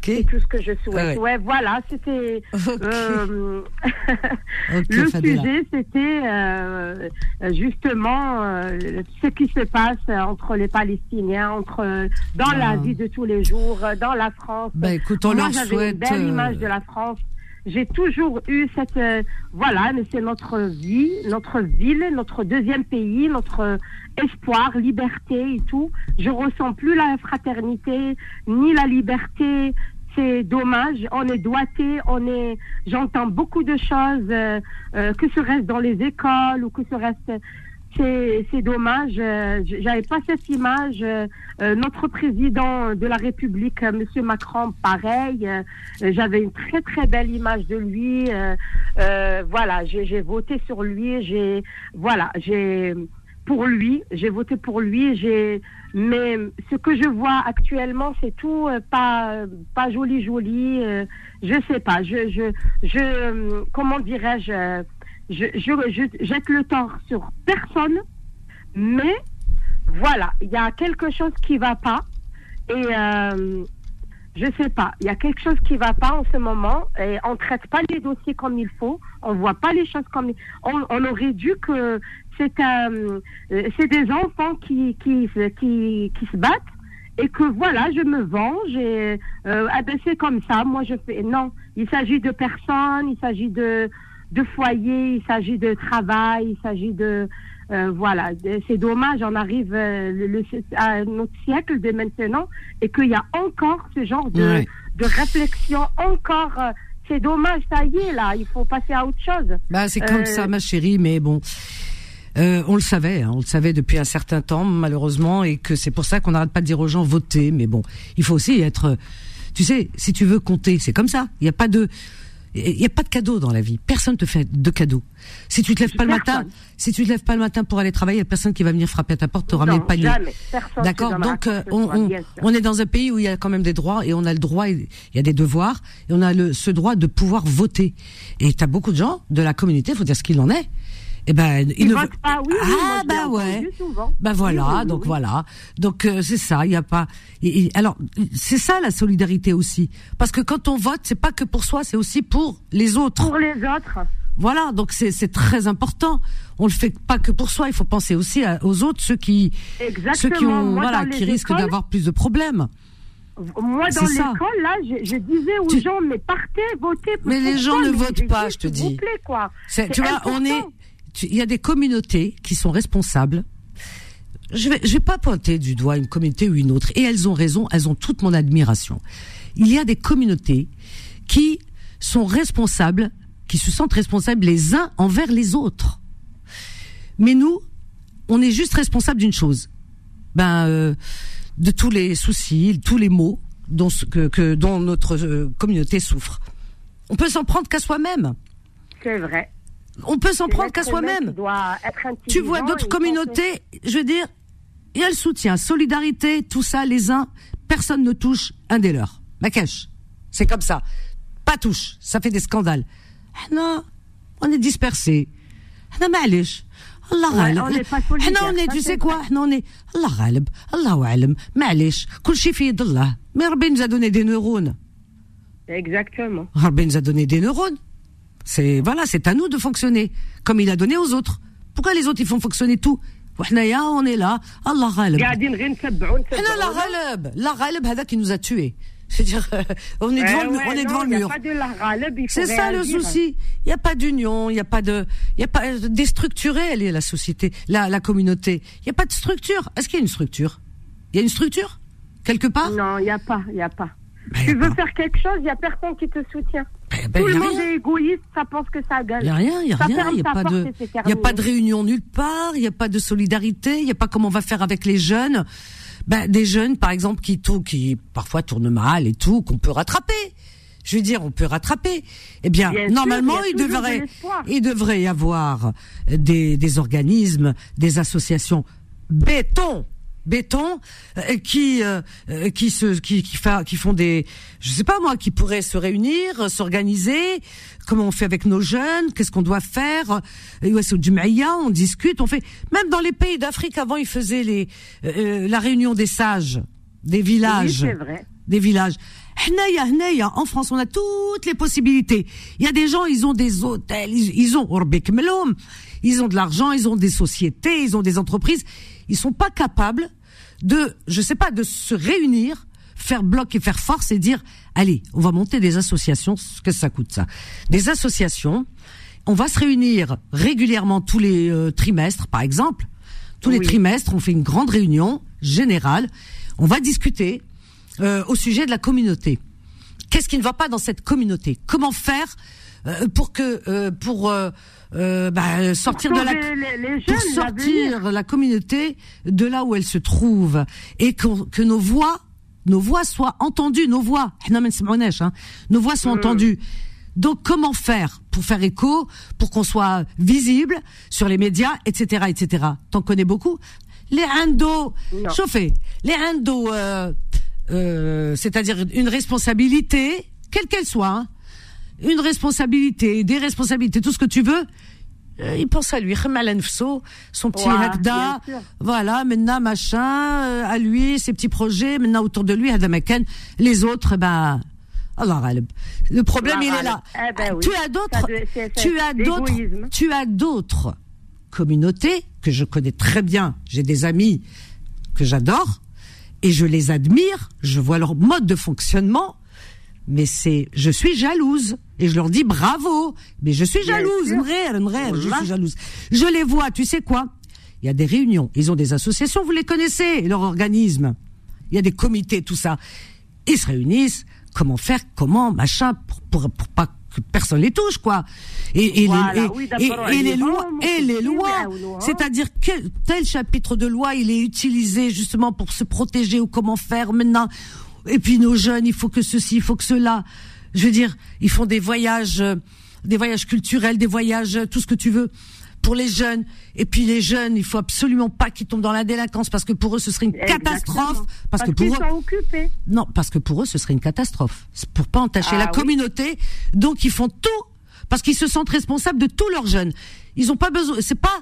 C'est tout ce que je souhaite. Ouais. Ouais, voilà, c'était. Euh, le sujet, c'était euh, justement euh, ce qui se passe entre les Palestiniens, entre dans Ah. la vie de tous les jours, dans la France. Bah écoute, on Moi, leur souhaite. une belle image de la France. J'ai toujours eu cette euh, voilà, mais c'est notre vie, notre ville, notre deuxième pays, notre euh, espoir, liberté et tout. Je ressens plus la fraternité ni la liberté. C'est dommage. On est doigté. On est. J'entends beaucoup de choses. euh, euh, que serait-ce dans les écoles ou que serait-ce c'est c'est dommage. euh, J'avais pas cette image. euh, euh, notre président de la République, euh, Monsieur Macron, pareil. J'avais une très très belle image de lui. voilà, j'ai voté sur lui. J'ai voilà, j'ai pour lui. J'ai voté pour lui. J'ai mais ce que je vois actuellement, c'est tout pas pas joli joli. je sais pas. Je je je comment dirais-je. Je, je, je jette le tort sur personne, mais voilà, il y a quelque chose qui va pas et euh, je sais pas, il y a quelque chose qui va pas en ce moment et on traite pas les dossiers comme il faut, on voit pas les choses comme on, on aurait dû que c'est euh, c'est des enfants qui qui qui qui se battent et que voilà, je me venge et euh, ah ben c'est comme ça, moi je fais non, il s'agit de personnes, il s'agit de de foyer, il s'agit de travail, il s'agit de euh, voilà, c'est dommage, on arrive euh, le, à notre siècle de maintenant et qu'il y a encore ce genre de, Ouais. de réflexion, encore. euh, c'est dommage, ça y est là, il faut passer à autre chose. Bah c'est comme Euh, ça, ma chérie, mais bon. Euh, on le savait, hein, on le savait depuis un certain temps, malheureusement, et que c'est pour ça qu'on n'arrête pas de dire aux gens votez. Mais bon, il faut aussi être, tu sais, si tu veux compter, c'est comme ça. Il n'y a pas de, il y a pas de cadeau dans la vie. Personne te fait de cadeau. Si tu te lèves pas le matin, si tu te lèves pas le matin pour aller travailler, il y a personne qui va venir frapper à ta porte, te ramener le panier. D'accord? Donc euh, on, on est dans un pays où il y a quand même des droits et on a le droit, il y a des devoirs et on a le, ce droit de pouvoir voter. Et tu as beaucoup de gens de la communauté, faut dire ce qu'il en est. Eh ben, ils, Ils ne votent pas, oui, oui, ah l'ai bah ouais. entendu souvent. Ben Oui, voilà, oui, oui, donc oui. voilà. Donc euh, c'est ça, il y a pas et- et- alors c'est ça la solidarité aussi parce que quand on vote, c'est pas que pour soi, c'est aussi pour les autres. Pour les autres, Voilà, donc c'est c'est très important. On le fait pas que pour soi, il faut penser aussi à- aux autres ceux qui exactement. ceux qui ont Moi, voilà, qui risquent d'avoir plus de problèmes. Moi, dans l'école, là, je, je disais aux Tu- gens, mais partez, votez. Mais les gens ne votent pas, je te dis. vous plaît, quoi. Tu vois, on est, il y a des communautés qui sont responsables. Je vais, je vais pas pointer du doigt une communauté ou une autre, et elles ont raison, elles ont toute mon admiration. Il y a des communautés qui sont responsables qui se sentent responsables les uns envers les autres. Mais nous, on est juste responsable d'une chose. Ben, euh, de tous les soucis, tous les maux dont, que, que, dont notre euh, communauté souffre. On peut s'en prendre qu'à soi-même. C'est vrai. On peut s'en C'est prendre qu'à l'être humain soi-même. qui doit être Tu vois intelligent d'autres et communautés, je veux dire, il y a le soutien, solidarité, tout ça, les uns, personne ne touche un des leurs. Makash, c'est comme ça. Pas touche, ça fait des scandales. Non, on est dispersés. Non, معليش. الله Ouais, غالب. on n'est pas solidaires, احنا on est, ça, tu c'est sais quoi, احنا on est, الله غالب, الله أعلم, معليش, كل شيء في يد الله. Mais Rabbi nous a donné des neurones. Exactement. Rabbi nous a donné des neurones. C'est voilà, c'est à nous de fonctionner comme il a donné aux autres. Pourquoi les autres ils font fonctionner tout وحنايا on est là الله غالب قاعدين غير نتبعوا حنا لا نتبعوا غالب لا غالب هذا qui nous a tués c'est-à-dire euh, on est devant le, on est devant le mur Pas de la غالب, il faut c'est ça le réagir. souci il y a pas d'union il y a pas de il y a pas déstructuré elle est la société la la communauté il y a pas de structure est-ce qu'il y a une structure il y a une structure quelque part Non, il n'y a pas, il n'y a pas. Ben, y a Tu veux pas. faire quelque chose, il n'y a personne qui te soutient. Ben, ben, Tout le monde rien. est égoïste, ça pense que ça gueule. Il n'y a rien, il n'y a Ça rien, il n'y a pas de, y a pas de réunion nulle part, il n'y a pas de solidarité, il n'y a pas comment on va faire avec les jeunes. Ben, des jeunes, par exemple, qui, qui parfois tournent mal et tout, qu'on peut rattraper. Je veux dire, on peut rattraper. Eh bien, Bien sûr, normalement, il de devrait, il devrait y avoir des, des organismes, des associations béton, béton, euh, qui euh, euh, qui se qui qui, fa- qui font des, je sais pas moi, qui pourraient se réunir, euh, s'organiser. Comment on fait avec nos jeunes? Qu'est-ce qu'on doit faire? Ouais, c'est on discute, on fait. Même dans les pays d'Afrique avant, ils faisaient les euh, la réunion des sages, des Oui, villages c'est vrai. des villages. En France, on a toutes les possibilités. Il y a des gens, ils ont des hôtels, ils, ils ont Orbek Melom, ils ont de l'argent, ils ont des sociétés, ils ont des entreprises. Ils sont pas capables de, je sais pas, de se réunir, faire bloc et faire force et dire, allez, on va monter des associations. Ce que ça coûte, ça Des associations. On va se réunir régulièrement tous les euh, trimestres, par exemple. Tous les trimestres, on fait une grande réunion générale. On va discuter euh, au sujet de la communauté. Qu'est-ce qui ne va pas dans cette communauté? Comment faire euh, pour que euh, pour euh, bah, sortir de la pour sortir la communauté de là où elle se trouve et que, que nos voix nos voix soient entendues nos voix eh hein, nos voix sont entendues donc comment faire pour faire écho, pour qu'on soit visible sur les médias, etc., etc. T'en connais beaucoup? Les Indo, chauffez. Les Indo, euh, euh, c'est-à-dire une responsabilité, quelle qu'elle soit, hein, une responsabilité, des responsabilités, tout ce que tu veux. Euh, il pense à lui, son petit Ouais, Hakda, voilà, maintenant machin, euh, à lui, ses petits projets, maintenant autour de lui, les autres, eh ben, ghalib. Le problème, il est là. Eh ben oui. Tu as d'autres, tu as d'autres, tu as d'autres communautés que je connais très bien. J'ai des amis que j'adore et je les admire. Je vois leur mode de fonctionnement. Mais c'est, je suis jalouse et je leur dis bravo. Mais je suis jalouse, mrer, mrer, je suis jalouse. Je les vois, tu sais quoi? Il y a des réunions, ils ont des associations, vous les connaissez, leur organisme. Il y a des comités, tout ça. Ils se réunissent. Comment faire Comment machin pour, pour, pour pas que personne les touche, quoi. Et, et Voilà, les, et- oui, et- et les lois, et les lois. C'est-à-dire quel tel chapitre de loi il est utilisé justement pour se protéger ou comment faire maintenant. Et puis nos jeunes, il faut que ceci, il faut que cela. Je veux dire, ils font des voyages, euh, des voyages culturels, des voyages, euh, tout ce que tu veux pour les jeunes. Et puis les jeunes, il faut absolument pas qu'ils tombent dans la délinquance parce que pour eux ce serait une Exactement. catastrophe. Parce, Parce que pour eux, sont occupés. non, parce que pour eux, ce serait une catastrophe. C'est pour pas entacher Ah la oui. communauté. Donc, ils font tout parce qu'ils se sentent responsables de tous leurs jeunes. Ils ont pas besoin. C'est pas.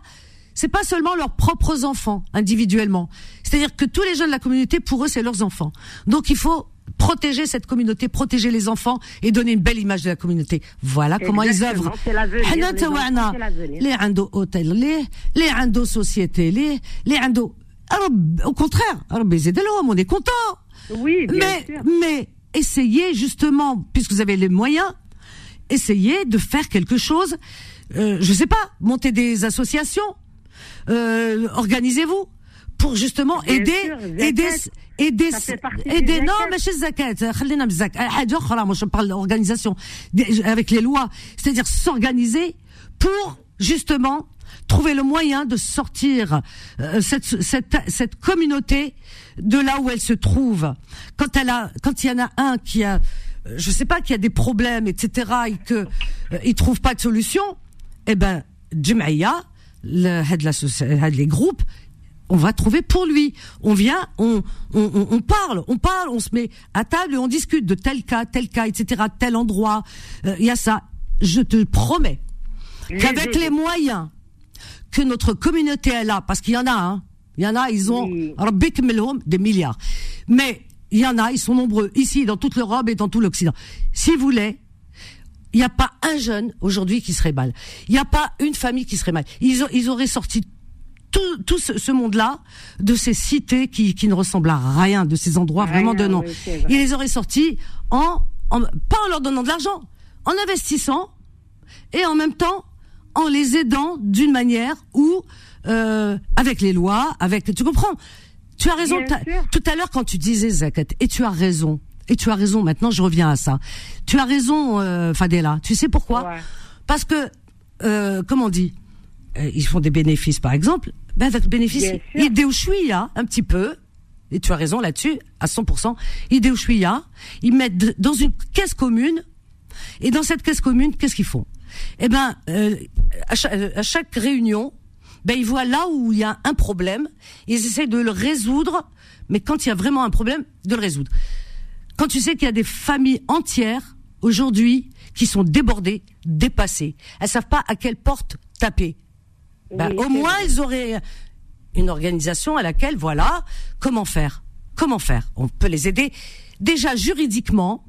C'est pas seulement leurs propres enfants individuellement. C'est-à-dire que tous les jeunes de la communauté, pour eux, c'est leurs enfants. Donc, il faut protéger cette communauté, protéger les enfants et donner une belle image de la communauté. Voilà comment ils œuvrent. Les Indo hôtels, les Indo sociétés, les Indo. Au contraire, on est content. Oui, mais, mais essayez justement, puisque vous avez les moyens, essayez de faire quelque chose. Euh, je sais pas, monter des associations, euh, organisez-vous pour justement Bien aider sûr, aider zakat, aider ça fait partie aider du non zakat. mais chez zakat خلينا بالزك حاجه اخرى moi je parle d'organisation des- avec les lois c'est-à-dire s'organiser pour justement trouver le moyen de sortir euh, cette, cette cette communauté de là où elle se trouve quand elle a quand il y en a un qui a euh, je sais pas qui a des problèmes etc et que euh, il trouve pas de solution eh ben Jemaïa, le head de la soci- head les groupes, on va trouver pour lui. On vient, on, on, on- on parle, on parle, on se met à table et on discute de tel cas, tel cas, etc., tel endroit. Euh, Il y a ça. Je te promets qu'avec les moyens que notre communauté elle a, parce qu'il y en a, hein, il y en a, ils ont des milliards. Mais il y en a, ils sont nombreux ici, dans toute l'Europe et dans tout l'Occident. Si vous voulez, il n'y a pas un jeune aujourd'hui qui serait mal. Il n'y a pas une famille qui serait mal. Ils, ont- ils auraient sorti tout, tout ce, ce monde-là de ces cités qui, qui ne ressemblent à rien, de ces endroits Rien, vraiment de nom. oui, c'est vrai. Ils les auraient sortis en, en, pas en leur donnant de l'argent, en investissant et en même temps en les aidant d'une manière où, euh, avec les lois, avec, tu comprends? Tu as raison. Tout à l'heure quand tu disais Zakat, et tu as raison. Et tu as raison. Maintenant, je reviens à ça. Tu as raison, euh, Fadela. Tu sais pourquoi? Ouais. Parce que, euh, comment on dit? Euh, Ils font des bénéfices, par exemple. Ben, le bénéfice, il déouchouilla un petit peu. Et tu as raison là-dessus, à 100%. Ils déouchouilla. Ils mettent dans une caisse commune. Et dans cette caisse commune, qu'est-ce qu'ils font? Eh ben, euh, à, chaque, à chaque réunion, ben ils voient là où il y a un problème, ils essaient de le résoudre. Mais quand il y a vraiment un problème, de le résoudre. Quand tu sais qu'il y a des familles entières aujourd'hui qui sont débordées, dépassées, elles savent pas à quelle porte taper. Ben, au moins, ils auraient une organisation à laquelle, voilà, comment faire? Comment faire? On peut les aider déjà juridiquement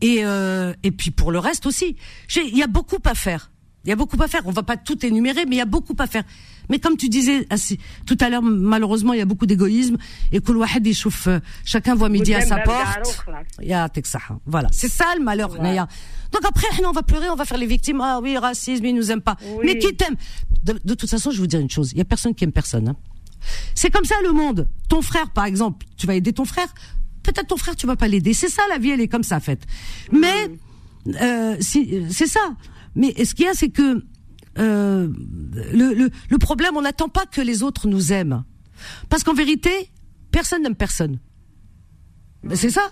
et euh, et puis pour le reste aussi. Il y a beaucoup à faire. Il y a beaucoup à faire. On va pas tout énumérer, mais il y a beaucoup à faire. Mais comme tu disais assez- tout à l'heure, malheureusement, il y a beaucoup d'égoïsme et que il euh, chacun voit midi à sa porte. Ya tek saha. Voilà, c'est ça le malheur, Voilà. Naya. Donc après, on va pleurer, on va faire les victimes. Ah oui, racisme, ils nous aiment pas. Oui. Mais qui t'aime? De, de toute façon, je vais vous dire une chose. Il y a personne qui aime personne. hein. C'est comme ça le monde. Ton frère, par exemple, tu vas aider ton frère. Peut-être ton frère, tu vas pas l'aider. C'est ça la vie, elle est comme ça, en fait. Mais euh, si, c'est ça. Mais ce qu'il y a, c'est que euh, le, le, le problème, on n'attend pas que les autres nous aiment, parce qu'en vérité, personne n'aime personne. C'est ça.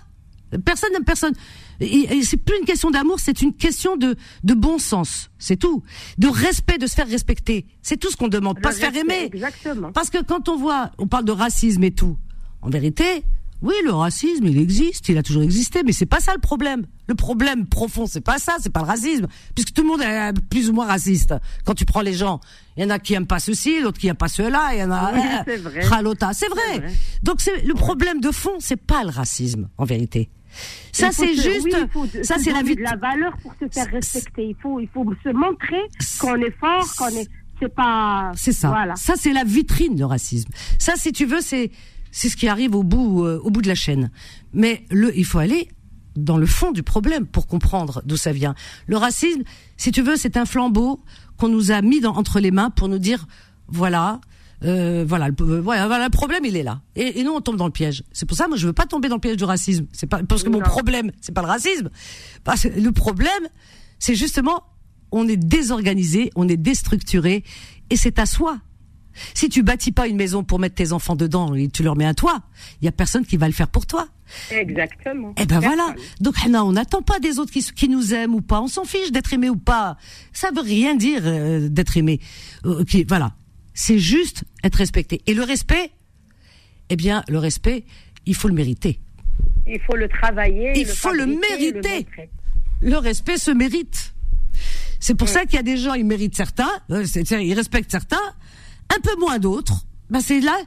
Personne n'aime personne. Et, et c'est plus une question d'amour, c'est une question de, de bon sens. C'est tout. De respect, de se faire respecter. C'est tout ce qu'on demande. Pas se faire aimer. Exactement. Parce que quand on voit, on parle de racisme et tout. En vérité, oui, le racisme, il existe, il a toujours existé, mais c'est pas ça le problème. Le problème profond, c'est pas ça, c'est pas le racisme, puisque tout le monde est plus ou moins raciste. Quand tu prends les gens, il y en a qui aiment pas ceci, l'autre qui aime pas cela, il y en a. Oui, euh, c'est vrai. C'est vrai. Donc c'est le problème de fond, c'est pas le racisme, en vérité. Ça c'est juste, oui, faut ça c'est la vie. de la valeur pour se faire respecter. Il faut, il faut se montrer qu'on est fort, qu'on est. C'est pas. C'est ça. Voilà. Ça, c'est la vitrine, le racisme. Ça, si tu veux, c'est c'est ce qui arrive au bout euh, au bout de la chaîne. Mais le, il faut aller dans le fond du problème pour comprendre d'où ça vient. Le racisme, si tu veux, c'est un flambeau qu'on nous a mis dans, entre les mains pour nous dire voilà. Euh, voilà, le, euh, voilà, voilà, le problème il est là. Et, et nous on tombe dans le piège. C'est pour ça moi je veux pas tomber dans le piège du racisme. C'est pas parce que mon problème c'est pas le racisme. Parce que le problème c'est justement on est désorganisé, on est déstructuré et c'est à soi. Si tu bâtis pas une maison pour mettre tes enfants dedans et tu leur mets un toit, il y a personne qui va le faire pour toi. Exactement. Eh ben voilà. Donc on n'attend pas des autres qui, qui nous aiment ou pas. On s'en fiche d'être aimé ou pas. Ça veut rien dire euh, d'être aimé. Euh, voilà. C'est juste être respecté. Et le respect, eh bien, le respect, il faut le mériter. Il faut le travailler. Il faut le mériter. Le respect se mérite. C'est pour ça qu'il y a des gens, ils méritent certains, euh, ils respectent certains, un peu moins d'autres. Ben c'est là,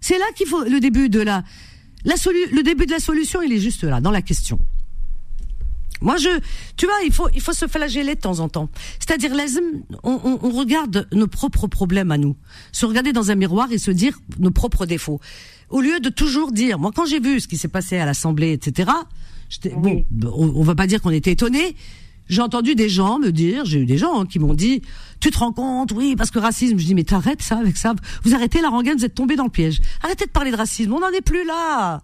c'est là qu'il faut le début de la, la solu- le début de la solution, il est juste là, dans la question. Moi, je, tu vois, il faut, il faut se flageller de temps en temps. C'est-à-dire, on, on, on regarde nos propres problèmes à nous, se regarder dans un miroir et se dire nos propres défauts, au lieu de toujours dire. Moi, quand j'ai vu ce qui s'est passé à l'Assemblée, etc. Oui. Bon, on, on va pas dire qu'on était étonné, j'ai entendu des gens me dire, j'ai eu des gens hein, qui m'ont dit, tu te rends compte, oui, parce que racisme. Je dis, mais t'arrêtes ça avec ça. Vous arrêtez la rengaine, vous êtes tombé dans le piège. Arrêtez de parler de racisme. On n'en est plus là.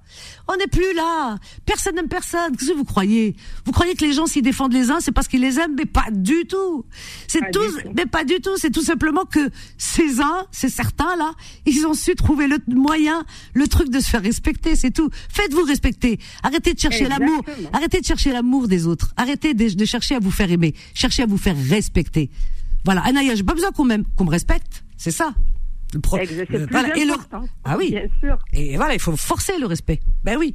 On n'est plus là. Personne n'aime personne. Qu'est-ce que vous croyez? Vous croyez que les gens s'ils défendent les uns, c'est parce qu'ils les aiment, mais pas du tout. C'est tout, mais pas du tout. C'est tout simplement que ces uns, ces certains là, ils ont su trouver le moyen, le truc de se faire respecter. C'est tout. Faites-vous respecter. Arrêtez de chercher l'amour. Arrêtez de chercher l'amour des autres. Arrêtez de, de chercher à vous faire aimer. Cherchez à vous faire respecter. Voilà, Anaya, j'ai pas besoin qu'on m'aime, qu'on me respecte. C'est ça. Le pro- Exact, le- voilà. Et le- important. Ah oui. Bien sûr. Et voilà, il faut forcer le respect. Ben oui.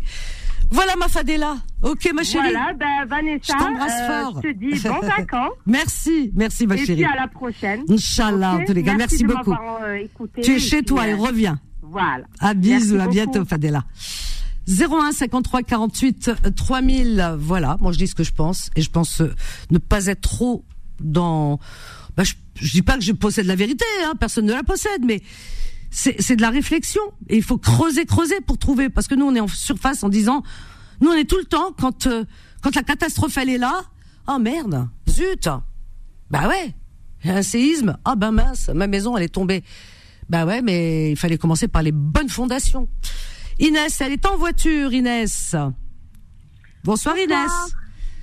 Voilà ma Fadela. Ok, ma chérie. Voilà, ben Vanessa, Je t'embrasse euh, fort. je te dis bon vacances. Merci, merci ma et chérie. puis à la prochaine. Inch'Allah, en tous les cas. Merci, de beaucoup. euh, écouté, Tu es et chez toi et euh, reviens. Voilà. À bisous, Merci à bientôt beaucoup. Fadela. 01 53 48 3000. Voilà, moi je dis ce que je pense et je pense ne pas être trop dans. Bah, je, je dis pas que je possède la vérité, hein, personne ne la possède, mais c'est de la réflexion et il faut creuser, creuser pour trouver parce que nous on est en surface en disant, nous on est tout le temps quand euh, quand la catastrophe elle est là, oh merde, zut, bah ouais, il y a un séisme, ah ben mince, ma maison elle est tombée. Bah ouais, mais il fallait commencer par les bonnes fondations. Inès, elle est en voiture, Inès. Bonsoir, Inès.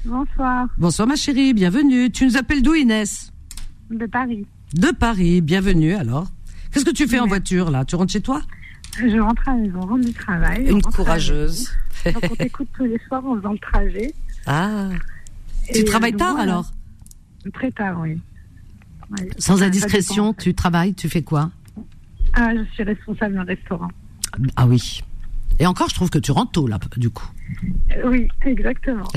Bonsoir, Bonsoir ma chérie, bienvenue. Tu nous appelles d'où Inès? De Paris. De Paris, bienvenue alors. Qu'est-ce que tu fais en voiture là? Tu rentres chez toi? Je rentre à la maison, je rentre du travail. Une courageuse. Donc on t'écoute tous les soirs en faisant le trajet. Ah, tu Et, travailles euh, tard alors? Très tard, oui. Sans indiscrétion, tu travailles, tu fais quoi? Ah, je suis responsable d'un restaurant. Ah oui. Et encore, je trouve que tu rentres tôt là, du coup. Euh, Oui, exactement.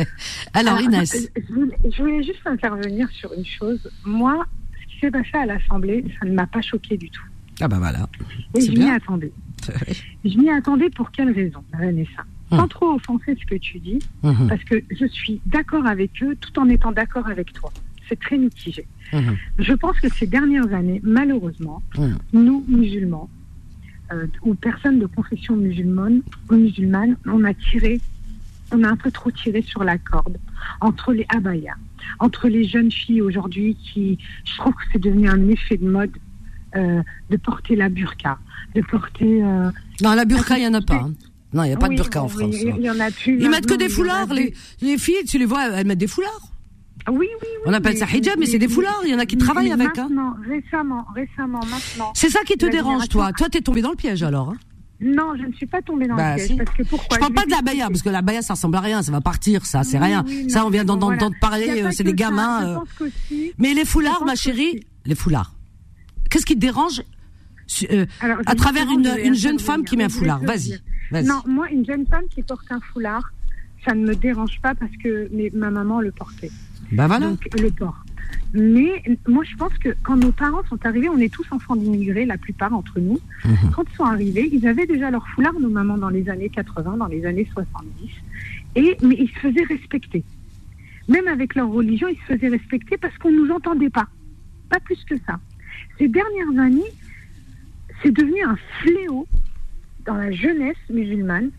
Alors Inès, Je je voulais, je voulais juste intervenir sur une chose. Moi, ce qui s'est passé à l'Assemblée, ça ne m'a pas choqué du tout. ah bah voilà. Et je m'y attendais. Je m'y attendais pour quelle raison, Vanessa? Hum. Sans trop offenser ce que tu dis, Mhm, parce que je suis d'accord avec eux tout en étant d'accord avec toi. C'est très mitigé. Je pense que ces dernières années, malheureusement, nous, musulmans, euh, ou personnes de confession musulmane, ou musulmane, on a tiré, on a un peu trop tiré sur la corde entre les abayas, entre les jeunes filles aujourd'hui qui, je trouve que c'est devenu un effet de mode euh, de porter la burqa, de porter. euh, Non, la burqa, il y en a pas. hein. Non, il y a pas oui, de burqa en France. Il y en a plus. Ils mettent que des y foulards. Les, les filles, tu les vois, elles mettent des foulards. Oui, oui, oui. On appelle ça hijab, mais c'est des foulards. Il y en a qui travaillent avec, hein. Maintenant, récemment, récemment, maintenant. C'est ça qui te dérange, toi. Toi, t'es tombé dans le piège alors. hein. Non, je ne suis pas tombée dans Bah, le piège. si. Parce que pourquoi? Je parle pas de la baya, parce que la baya, ça ressemble à rien. Ça va partir, ça, c'est Oui, rien. oui, ça, on vient d'entendre voilà. parler. Euh, C'est des ça. gamins. Euh. Mais les foulards, ma chérie, les foulards. Qu'est-ce qui te dérange euh, Alors, à travers une, jeune femme qui met un foulard Vas-y. Non, moi, une jeune femme qui porte un foulard, ça ne me dérange pas parce que ma maman le portait. Bah voilà. Donc, le porte. Mais moi, je pense que quand nos parents sont arrivés, on est tous enfants d'immigrés, la plupart d'entre nous. Mhm. Quand ils sont arrivés, ils avaient déjà leur foulard, nos mamans, dans les années 80, dans les années 70. Et, mais ils se faisaient respecter. Même avec leur religion, ils se faisaient respecter parce qu'on ne nous entendait pas. Pas plus que ça. Ces dernières années, c'est devenu un fléau dans la jeunesse musulmane,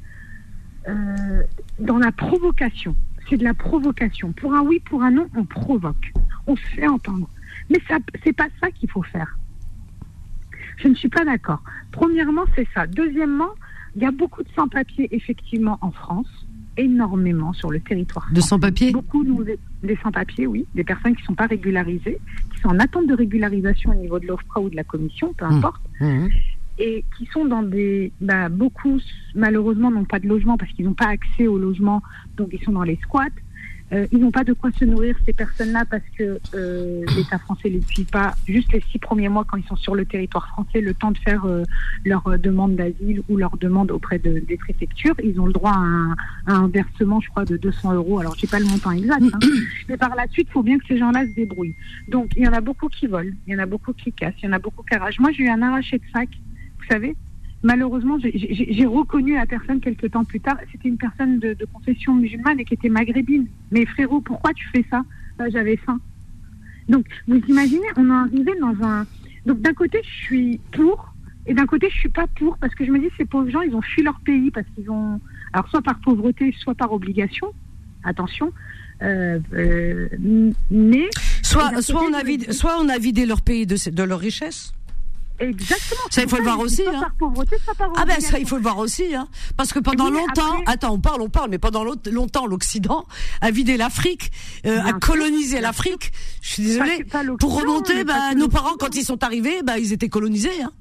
euh, dans la provocation. C'est de la provocation. Pour un oui, pour un non, on provoque. On se fait entendre. Mais ça, c'est pas ça qu'il faut faire. Je ne suis pas d'accord. Premièrement, c'est ça. Deuxièmement, il y a beaucoup de sans-papiers, effectivement, en France. Énormément sur le territoire. De sans-papiers? Beaucoup nous, des sans-papiers, oui, des personnes qui ne sont pas régularisées, qui sont en attente de régularisation au niveau de l'OFPRA ou de la commission, peu Hmm. importe, Mhm. Et qui sont dans des... Bah, beaucoup, malheureusement, n'ont pas de logement parce qu'ils n'ont pas accès au logement, donc ils sont dans les squats. Euh, ils n'ont pas de quoi se nourrir, ces personnes-là, parce que euh, l'État français ne les suit pas juste les six premiers mois quand ils sont sur le territoire français, le temps de faire euh, leur demande d'asile ou leur demande auprès de, des préfectures. Ils ont le droit à un, à un versement, je crois, de 200 euros. Alors, je sais pas le montant exact, hein. mais par la suite, il faut bien que ces gens-là se débrouillent. Donc, il y en a beaucoup qui volent, il y en a beaucoup qui cassent, il y en a beaucoup qui arrachent. Moi, j'ai eu un arraché de sac, savez. Malheureusement, j'ai- reconnu la personne quelques temps plus tard. C'était une personne de, de confession musulmane et qui était maghrébine. Mais frérot, pourquoi tu fais ça? Bah, J'avais faim. Donc, vous imaginez, on est arrivé dans un. Donc, d'un côté, je suis pour, et d'un côté, je suis pas pour, parce que je me dis, ces pauvres gens, ils ont fui leur pays parce qu'ils ont. Alors, soit par pauvreté, soit par obligation. Attention. euh, euh, mais soit, soit on a vidé, soit on a vidé leur pays de, de leur richesse. Exactement. Ça, il faut le voir aussi. Hein. Par pauvreté, par ah ben ça, il faut le voir aussi. Hein. Parce que pendant longtemps, attends, on parle, on parle, mais pendant longtemps, l'Occident a vidé l'Afrique, euh, a colonisé l'Afrique. Je suis désolée. Pour remonter, bah, nos parents, quand ils sont arrivés, bah, ils étaient colonisés. Hein.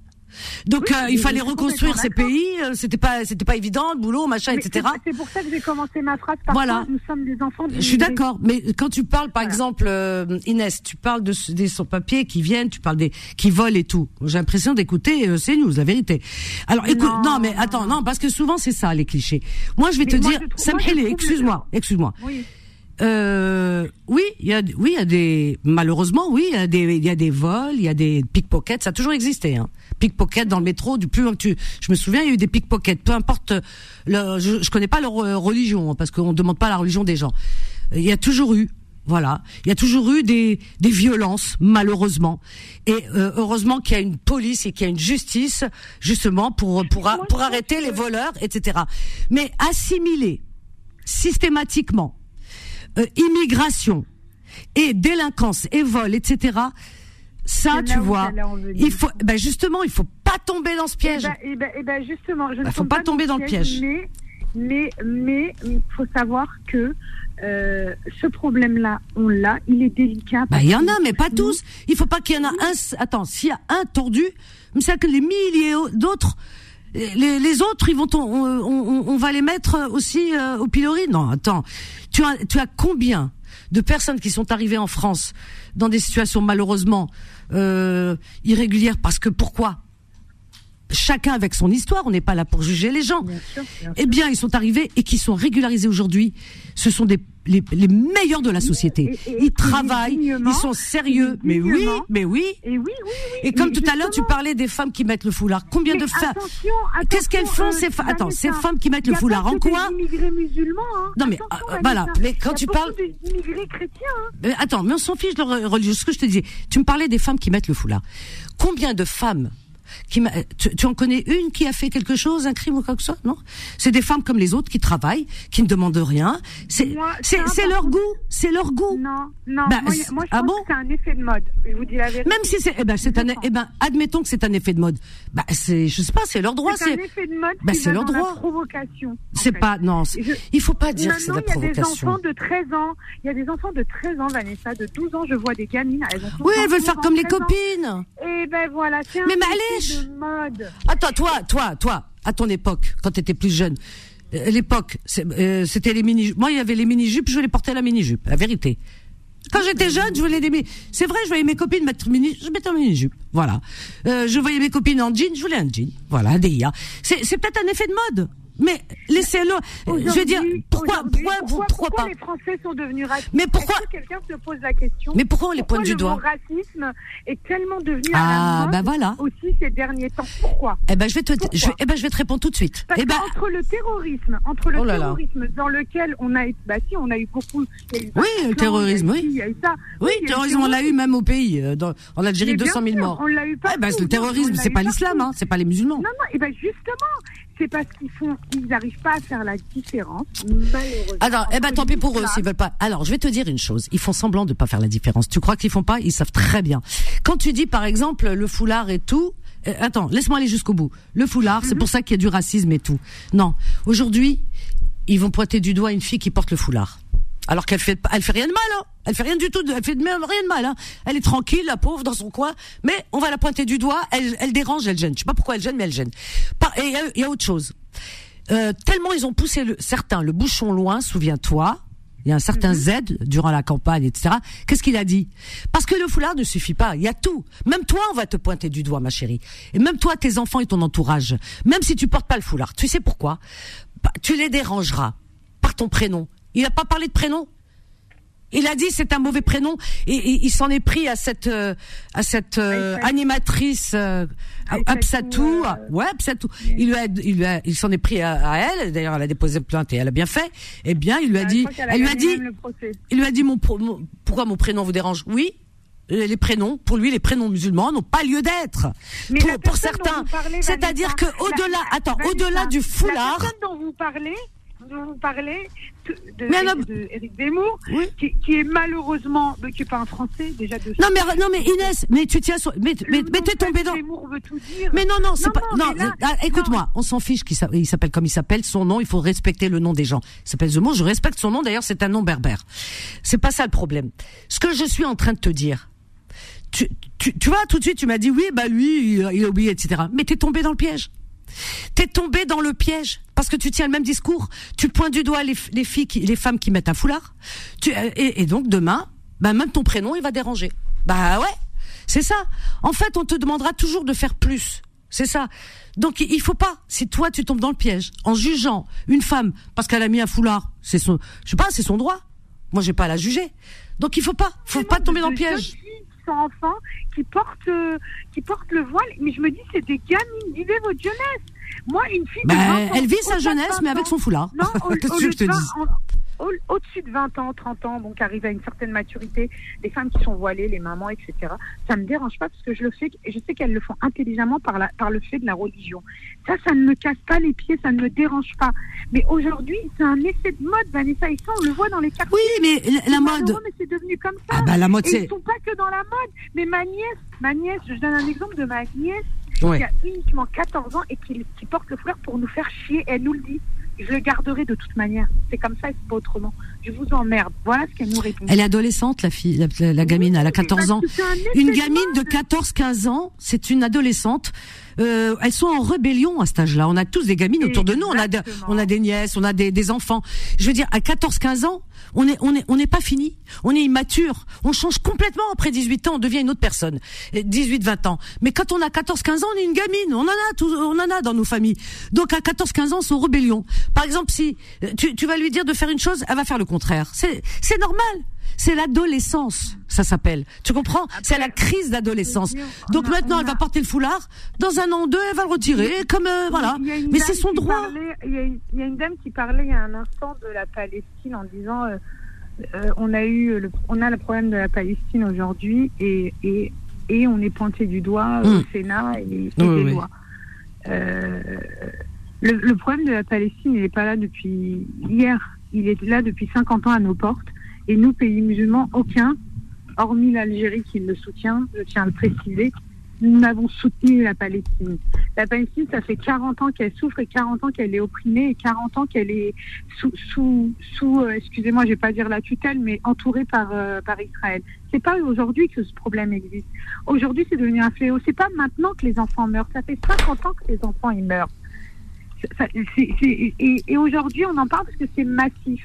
Donc euh, il fallait reconstruire ces pays. Euh, c'était pas, c'était pas évident, le boulot, machin, etc. C'est pour ça que j'ai commencé ma phrase par voilà. nous sommes des enfants. Je suis d'accord, mais quand tu parles, par exemple, euh, Inès, tu parles de des sans-papiers qui viennent, tu parles des qui volent et tout. J'ai l'impression d'écouter euh, CNews, la vérité. Alors écoute, non, mais attends, non, parce que souvent c'est ça les clichés. Moi, je vais te dire, Samhele, excuse-moi, excuse-moi. Oui. Euh, oui, il y a, oui, il y a des, malheureusement, oui, il y a des, il y a des vols, il y a des pickpockets, ça a toujours existé. Hein pickpocket dans le métro. Du plus que tu, je me souviens, il y a eu des pickpockets. Peu importe, le, je, je connais pas leur euh, religion hein, parce qu'on demande pas la religion des gens. Il y a toujours eu, voilà, il y a toujours eu des, des violences, malheureusement. Et euh, heureusement qu'il y a une police et qu'il y a une justice, justement, pour pour pour arrêter les voleurs, etc. Mais assimiler systématiquement euh, immigration et délinquance et vol, etc ça, tu vois, il faut, ben justement, il faut pas tomber dans ce eh piège. Eh ben, eh ben, justement, je ne bah, faut pas, tomber dans, le piège. Mais, mais, mais, il faut savoir que euh, ce problème-là, on l'a, il est délicat. Bah, il y en a, mais pas tous. Il faut pas qu'il y en a un. Attends, s'il y a un tordu, c'est que les milliers d'autres. Les, autres, ils vont, on, on, on, va les mettre aussi euh, au pilori. Non, attends, tu as, tu as combien de personnes qui sont arrivées en France dans des situations malheureusement euh, irrégulières? Parce que pourquoi? Chacun avec son histoire, on n'est pas là pour juger les gens. Eh bien, ils sont arrivés et qui sont régularisés aujourd'hui. Ce sont des les, les meilleurs de la société. ils travaillent, ils sont sérieux. Mais oui, mais oui. Et oui, oui, oui. Et comme tout à l'heure, tu parlais des femmes qui mettent le foulard. Combien de femmes Qu'est-ce qu'elles font ces femmes? Attends, ces femmes qui mettent le foulard en quoi? musulmans. Hein. Non mais euh, voilà. Mais quand tu parles. chrétiens. Hein. Mais attends, mais on s'en fiche de religieux. Ce que je te disais, tu me parlais des femmes qui mettent le foulard. Combien de femmes qui tu, tu, en connais une qui a fait quelque chose, un crime ou quoi que ce soit Non? C'est des femmes comme les autres qui travaillent, qui ne demandent rien. C'est c'est leur goût, c'est leur goût. Non, non. Bah, moi, moi, je ah pense que c'est un effet de mode. Je vous dis la vérité. Même si c'est, eh ben, c'est un, eh ben, admettons que c'est un effet de mode. Bah, c'est, je sais pas, c'est leur droit. C'est un effet de mode. Bah, c'est leur droit. provocation. C'est pas, non. Il faut pas dire que c'est de la provocation. Il y a des enfants de 13 ans. Il y a des enfants de 13 ans, Vanessa, de 12 ans. Je vois des gamines. Elles ont oui, elles veulent faire comme les copines. Et eh ben voilà, c'est Mais effet de mode. Attends, toi, toi, toi, à ton époque, quand tu étais plus jeune, euh, l'époque, euh, c'était les mini. Moi, il y avait les mini jupes, je voulais porter la mini jupe, la vérité. Quand j'étais jeune, je voulais des. C'est vrai, je voyais mes copines mettre mini, je mettais un mini jupe. Voilà. Euh, je voyais mes copines en jean, je voulais un jean. Voilà, un DIA. C'est peut-être un effet de mode. Mais laissez-le. Je veux dire, pourquoi, pourquoi, pourquoi, pourquoi, pas? les Français sont devenus racistes? Mais pourquoi Quelqu'un se pose la question? Mais pourquoi on les pointe du doigt? Le racisme est tellement devenu ah, ben voilà. aussi ces derniers temps? Pourquoi? Eh ben je vais te, je, eh ben je vais te répondre tout de suite. Parce eh ben, entre le terrorisme, entre le oh terrorisme dans lequel on a, bah si, on a eu beaucoup. oui, le terrorisme, oui. Il y a eu ça. Oui, le terrorisme, on l'a eu même au pays, euh, dans, en Algérie, 200 000 morts. On l'a eu pas. Eh ben, le terrorisme, c'est pas l'islam, hein, c'est pas les musulmans. Non, non, et ben justement, c'est parce qu'ils font, ils n'arrivent pas à faire la différence, malheureusement. Alors, eh ben, tant pis pour eux s'ils veulent pas. Alors, je vais te dire une chose. Ils font semblant de pas faire la différence. Tu crois qu'ils font pas? Ils savent très bien. Quand tu dis, par exemple, le foulard et tout, euh, attends, laisse-moi aller jusqu'au bout. Le foulard, c'est mhm. pour ça qu'il y a du racisme et tout. Non. Aujourd'hui, ils vont pointer du doigt une fille qui porte le foulard. Alors qu'elle fait, elle fait rien de mal, hein. Elle fait rien du tout, elle fait même rien de mal, hein. Elle est tranquille, la pauvre, dans son coin. Mais on va la pointer du doigt, elle, elle dérange, elle gêne. Je sais pas pourquoi elle gêne, mais elle gêne. Et il y, a autre chose. Euh, tellement ils ont poussé le, certains le bouchon loin, souviens-toi. Il y a un certain mhm. Z durant la campagne, etc. Qu'est-ce qu'il a dit? Parce que le foulard ne suffit pas. Il y a tout. Même toi, on va te pointer du doigt, ma chérie. Et même toi, tes enfants et ton entourage. Même si tu portes pas le foulard. Tu sais pourquoi? Bah, Tu les dérangeras par ton prénom. Il n'a pas parlé de prénom il a dit c'est un mauvais prénom et, il s'en est pris à cette euh, à cette euh, animatrice euh, Absatou, ouais Absatou. Il lui a il lui a, il s'en est pris à, elle. D'ailleurs, elle a déposé plainte et elle a bien fait. Eh bien, il lui a dit, elle lui a dit, il lui a dit mon, pourquoi mon prénom vous dérange? Oui, les prénoms, pour lui, les prénoms musulmans n'ont pas lieu d'être. Pour, pour certains, c'est-à-dire que au-delà, attends, au-delà du foulard. La personne dont vous parlez vous parlez de, Mais alors- de Éric Zemmour, Oui. qui, qui est malheureusement, mais qui est pas un Français déjà de. Non mais non mais Inès, mais tu tiens sur, mais mais, mais t'es tombé dans. Zemmour veut tout dire. Mais non non c'est pas non, ah, Écoute-moi, on s'en fiche qu'il s'a- il s'appelle comme il s'appelle, son nom, il faut respecter le nom des gens. Il s'appelle Zemmour, je respecte son nom. D'ailleurs c'est un nom berbère. C'est pas ça le problème. Ce que je suis en train de te dire. Tu, tu, tu vois, tout de suite, tu m'as dit oui, bah lui, il, il a oublié, etc. Mais t'es tombé dans le piège. T'es tombé dans le piège parce que tu tiens le même discours. Tu pointes du doigt les, filles, qui, les femmes qui mettent un foulard. Tu, euh, et, et donc demain, bah même ton prénom, il va déranger. Bah ouais, c'est ça. En fait, on te demandera toujours de faire plus. C'est ça. Donc il faut pas. Si toi tu tombes dans le piège en jugeant une femme parce qu'elle a mis un foulard, c'est son, je sais pas, c'est son droit. Moi, j'ai pas à la juger. Donc il faut pas, faut pas tomber dans le piège. Sont enfants, qui portent, euh, qui portent le voile, mais je me dis, c'est des gamines, vivez votre jeunesse. Moi, une fille. de Bah, 20 ans, elle vit sa jeunesse, 20 mais avec son foulard. Non, au- au lieu je te de dis 20 au- Au-dessus de 20 ans, 30 ans, donc arrivent à une certaine maturité, les femmes qui sont voilées, les mamans, etc. Ça me dérange pas parce que je le fais, et je sais qu'elles le font intelligemment par, la, par le fait de la religion. Ça, ça ne me casse pas les pieds, ça ne me dérange pas. Mais aujourd'hui, c'est un effet de mode, Vanessa, et ça, on le voit dans les quartiers. Oui, mais la, la mode. mais c'est devenu comme ça. Ah bah la mode Et ils sont pas que dans la mode. Mais ma nièce, ma nièce, je donne un exemple de ma nièce Ouais. qui a uniquement 14 ans et qui, qui porte le foulard pour nous faire chier. Elle nous le dit. Je le garderai de toute manière. C'est comme ça et c'est pas autrement. Je vous emmerde. Voilà ce qu'elle nous répond. Elle est adolescente, la fille, la, la- la gamine, elle a 14 ans. Un Une gamine de mode. 14-15 ans, c'est une adolescente. Euh, elles sont en rébellion à cet âge-là. On a tous des gamines autour de nous. On a, de- on a des nièces, on a des, des enfants. Je veux dire, à 14-15 ans, on est, on est, on n'est pas fini. On est immature. On change complètement après 18 ans. On devient une autre personne. 18-20 ans. Mais quand on a 14-15 ans, on est une gamine. On en a, tous, on en a dans nos familles. Donc à 14-15 ans, c'est rébellion. Par exemple, si euh, tu, tu vas lui dire de faire une chose, elle va faire le contraire. C'est normal. C'est l'adolescence, ça s'appelle. Tu comprends C'est la crise d'adolescence. on Donc a- maintenant, elle va porter le foulard. Dans un an ou deux, elle va le retirer. Comme euh, voilà. Mais c'est son droit. parlait- il, y a une, il y a une dame qui parlait il y a un instant de la Palestine en disant euh, euh, on a eu le, on a le problème de la Palestine aujourd'hui et, et, et on est pointé du doigt au Sénat et, et Oui, des oui. lois. Le, le problème de la Palestine, il n'est pas là depuis hier. Il est là depuis 50 ans à nos portes. Et nous, pays musulmans, aucun, hormis l'Algérie qui le soutient, je tiens à le préciser, nous n'avons soutenu la Palestine. La Palestine, ça fait 40 ans qu'elle souffre et 40 ans qu'elle est opprimée et 40 ans qu'elle est sous, sous, sous euh, excusez-moi, je vais pas dire la tutelle, mais entourée par, euh, par Israël. C'est pas aujourd'hui que ce problème existe. Aujourd'hui, c'est devenu un fléau. C'est pas maintenant que les enfants meurent. Ça fait 50 ans que les enfants ils meurent. Et aujourd'hui, on en parle parce que c'est massif.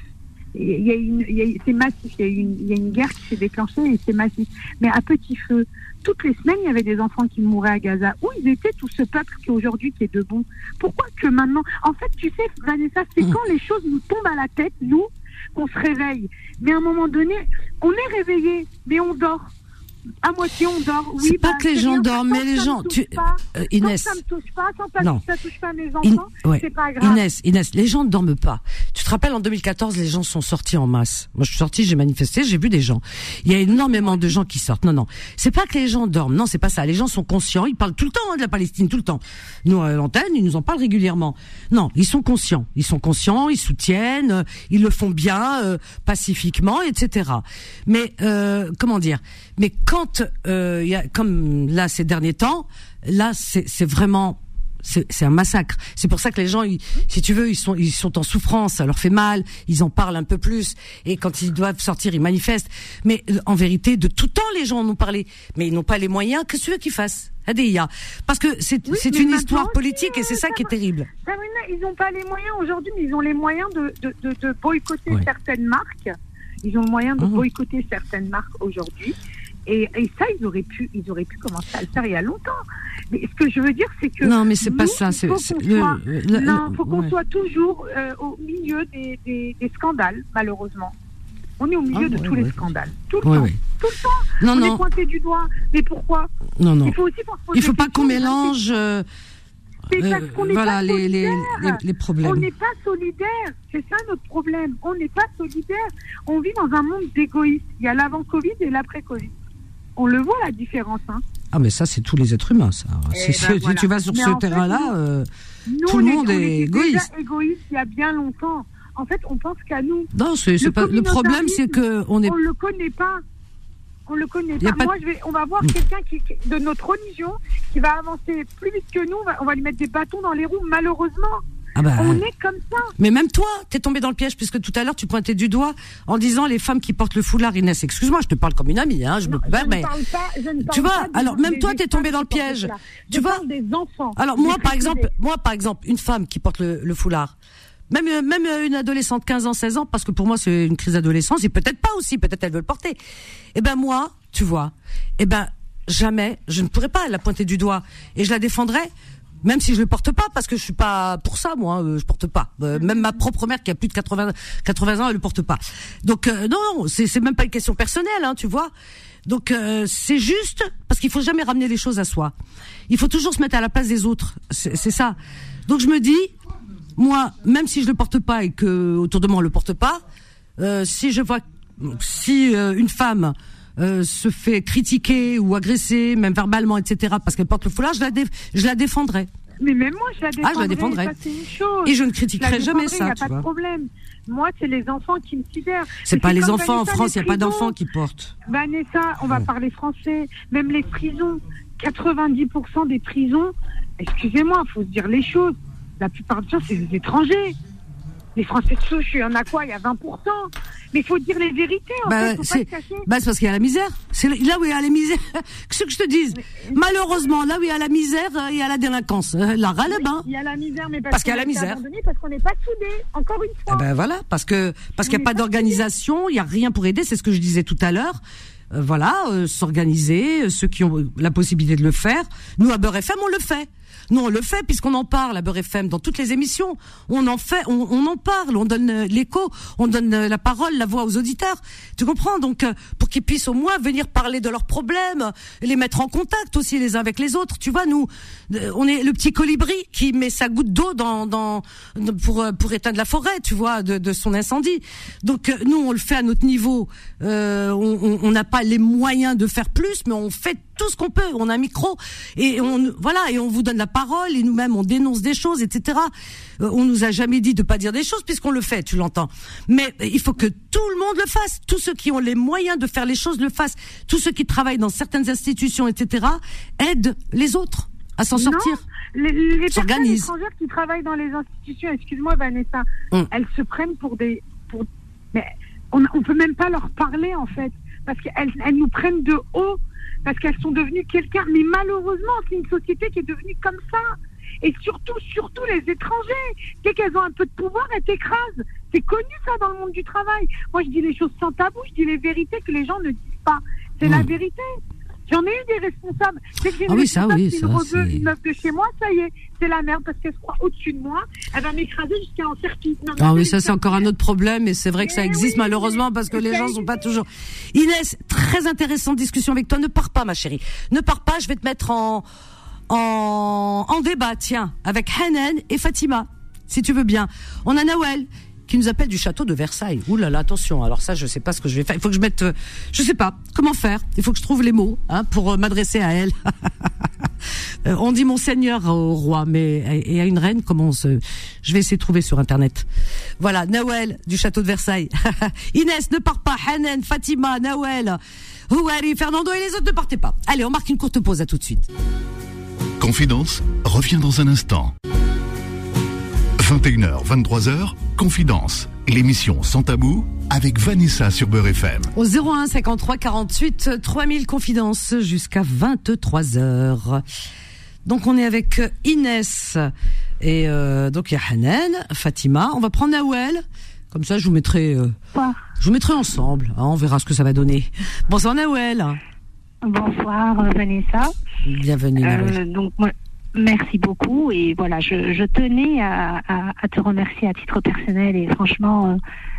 Il y a une, il y a- c'est massif. Il y, a une, il y a une guerre qui s'est déclenchée et c'est massif. Mais à petit feu, toutes les semaines, il y avait des enfants qui mouraient à Gaza. Où ils étaient tout ce peuple qui aujourd'hui qui est debout? Pourquoi que maintenant En fait, tu sais, Vanessa, c'est Mm. quand les choses nous tombent à la tête, nous, qu'on se réveille. Mais à un moment donné, on est réveillé, mais on dort. À moitié, on dort. Oui, C'est pas bah, que les gens dorment, mais les gens- tu- pas, Euh, Inès. ça me touche pas, tant que Non. ça touche pas mes In- enfants, ouais. c'est pas grave. Inès, Inès, les gens ne dorment pas. Tu te rappelles en 2014, les gens sont sortis en masse. Moi, je suis sortie, j'ai manifesté, j'ai vu des gens. Il y a énormément de gens qui sortent. Non, non, c'est pas que les gens dorment. Non, c'est pas ça. Les gens sont conscients. Ils parlent tout le temps hein, de la Palestine, tout le temps. Nous, à l'antenne, ils nous en parlent régulièrement. Non, ils sont conscients. Ils sont conscients. Ils soutiennent. euh, Ils le font bien, euh, pacifiquement, etc. Mais euh, comment dire? Mais quand euh, il y a comme là ces derniers temps, là, c'est vraiment c'est un massacre. C'est pour ça que les gens, ils- si tu veux, ils sont ils sont en souffrance, ça leur fait mal, ils en parlent un peu plus, et quand ils doivent sortir, ils manifestent. Mais euh, en vérité, de tout temps, les gens en ont parlé, mais ils n'ont pas les moyens. Que ce qu'ils fassent Adeya. Parce que c'est Oui, une histoire aussi, politique et c'est euh, ça ça qui est terrible. Sabrina, ils n'ont pas les moyens aujourd'hui, mais ils ont les moyens de, de, de, de boycotter Ouais. certaines marques. Ils ont le moyen de Mhm. boycotter certaines marques aujourd'hui. Et, et ça, ils auraient pu, ils auraient pu commencer à le faire il y a longtemps. Mais ce que je veux dire, c'est que Non, mais c'est pas ça. C'est faut c'est- qu'on le- soit- le- non, faut qu'on ouais. soit toujours euh, au milieu des, des, des scandales, malheureusement. On est au milieu Ah, de ouais, tous les scandales, tout le temps, tout le temps. Non, on est non, pointé du doigt. Mais pourquoi non, non. Il faut aussi Il faut pas qu'on mélange. euh, euh, parce qu'on n'est voilà pas les, les, les, les On problèmes. n'est pas solidaire, c'est ça notre problème. On n'est pas solidaire. On vit dans un monde d'égoïstes. Il y a l'avant-Covid et l'après-Covid. On le voit la différence. Hein. Ah, mais ça, c'est tous les êtres humains, ça. Eh Si, ben si voilà. tu vas sur Mais ce terrain-là, euh, Tout le est- monde on est était égoïste. Déjà égoïste il y a bien longtemps. En fait, on pense qu'à nous. Non, c'est Le pas le problème, c'est que on est. On le connaît pas. On le connaît pas. Moi, je vais, on va voir Mm. quelqu'un qui, qui- de notre religion qui va avancer plus vite que nous. On va, on va lui mettre des bâtons dans les roues, malheureusement. Ah bah, On est comme ça. Mais même toi, t'es tombé dans le piège puisque tout à l'heure tu pointais du doigt en disant les femmes qui portent le foulard Inès. Excuse-moi, je te parle comme une amie, hein. Je me Non, permets. ne parle pas- je ne Tu vois, alors même toi, t'es tombé dans le piège. Tu vois des enfants. Alors moi, par exemple, moi par exemple, une femme qui porte le, le foulard, même euh, même euh, une adolescente de 15 ans, 16 ans, parce que pour moi c'est une crise d'adolescence, et peut-être pas aussi, peut-être elle veut le porter. Eh ben moi, tu vois, eh ben jamais, je ne pourrais pas la pointer du doigt, et je la défendrai. Même si je le porte pas, parce que je suis pas pour ça, moi, euh, je porte pas. Euh, même ma propre mère qui a plus de 80, 80 ans, elle le porte pas. Donc euh, non, non, c'est même pas une question personnelle, hein, tu vois. Donc euh, c'est juste parce qu'il faut jamais ramener les choses à soi. Il faut toujours se mettre à la place des autres. C'est c'est ça. Donc je me dis, moi, même si je le porte pas et que autour de moi on le porte pas, euh, si je vois, si euh, une femme euh, se fait critiquer ou agresser, même verbalement, etc., parce qu'elle porte le foulard, je la, je la défendrai. Mais même moi, je la défendrai. Ah, je la défendrai. ça, une chose. Et je ne Je critiquerai jamais ça, y a tu pas de vois. problème. Moi, c'est les enfants qui me sidèrent. C'est pas les enfants en France, il n'y a pas d'enfants qui portent. Vanessa, on va parler français. Même les prisons, 90% des prisons, excusez-moi, il faut se dire les choses. La plupart du temps, c'est des étrangers. Les Français de souche, il y en a quoi? Il y a 20%. Mais il faut dire les vérités, en Bah, fait. Faut pas c'est se cacher. bah, c'est parce qu'il y a la misère. C'est là où il y a la misère. Ce que je te dise. Malheureusement, là où il y a la misère, euh, il y a la délinquance. Euh, La râle. Il y a la misère, mais parce, Parce qu'il y a la misère. Parce qu'on n'est pas soudés, encore une fois. Eh ben voilà, parce que parce qu'il n'y a pas d'organisation, il y a rien pour aider. C'est ce que je disais tout à l'heure. Euh, voilà, euh, s'organiser, euh, ceux qui ont la possibilité de le faire. Nous à Beurre FM, on le fait. Nous on le fait puisqu'on en parle à Beurre FM dans toutes les émissions. On en fait, on, on en parle, on donne euh, l'écho, on donne euh, la parole, la voix aux auditeurs. Tu comprends? Donc euh, pour qu'ils puissent au moins venir parler de leurs problèmes, les mettre en contact aussi les uns avec les autres. Tu vois, nous, on est le petit colibri qui met sa goutte d'eau dans, dans pour pour éteindre la forêt, tu vois, de, de son incendie. Donc nous, on le fait à notre niveau. Euh, on n'a pas les moyens de faire plus, mais on fait tout ce qu'on peut. On a un micro et on voilà et on vous donne la parole et nous-mêmes on dénonce des choses, etc. Euh, on nous a jamais dit de pas dire des choses puisqu'on le fait, tu l'entends. Mais euh, il faut que tout le monde le fasse. Tous ceux qui ont les moyens de faire les choses le fassent. Tous ceux qui travaillent dans certaines institutions, etc. aident les autres à s'en sortir. Les, les personnes étrangères qui travaillent dans les institutions, excuse-moi Vanessa, Hum. elles se prennent pour des... Pour, mais on ne peut même pas leur parler en fait, parce qu'elles elles nous prennent de haut, parce qu'elles sont devenues quelqu'un. Mais malheureusement, c'est une société qui est devenue comme ça. Et surtout, surtout les étrangers. Dès qu'elles ont un peu de pouvoir, elles t'écrasent. C'est connu ça dans le monde du travail. Moi, je dis les choses sans tabou, je dis les vérités que les gens ne disent pas. C'est la vérité. J'en ai eu des responsables. Dès que j'ai une Ah oui, ça, oui, ça, une meuf de chez moi, ça y est, c'est la merde parce qu'elle se croit au-dessus de moi. Elle va m'écraser jusqu'à en faire tout. Non, mais Ah oui, ça c'est encore un autre problème et c'est vrai que ça Eh existe oui, malheureusement parce que les gens sont pas toujours. Inès, très intéressante discussion avec toi. Ne pars pas, ma chérie. Ne pars pas. Je vais te mettre en en, en débat, tiens, avec Hanan et Fatima, si tu veux bien. On a Nawel qui nous appelle du château de Versailles. Ouh là là, attention. Alors ça, je sais pas ce que je vais faire. Il faut que je mette, euh, je sais pas comment faire? Il faut que je trouve les mots hein, pour euh, m'adresser à elle. Euh, on dit monseigneur au roi, mais et à une reine, comment se... Je vais essayer de trouver sur internet. Voilà, Nawel du château de Versailles. Inès, ne pars pas. Hanan, Fatima, Nawel, Houari, Fernando et les autres, ne partez pas. Allez, on marque une courte pause. À tout de suite. Confidence revient dans un instant. 21h, 23h, Confidence, l'émission sans tabou avec Vanessa sur Beurre FM. Au 01 53 48 3000 confidences jusqu'à 23 heures. Donc on est avec Inès et euh, donc il y a Hanan, Fatima. On va prendre Nawel. Comme ça, je vous mettrai, euh, je vous mettrai ensemble. hein, on verra ce que ça va donner. Bonsoir Nawel. Bonsoir Vanessa. Bienvenue Nawel. Euh, donc moi, merci beaucoup et voilà, je, je tenais à, à- à te remercier à titre personnel et franchement, euh,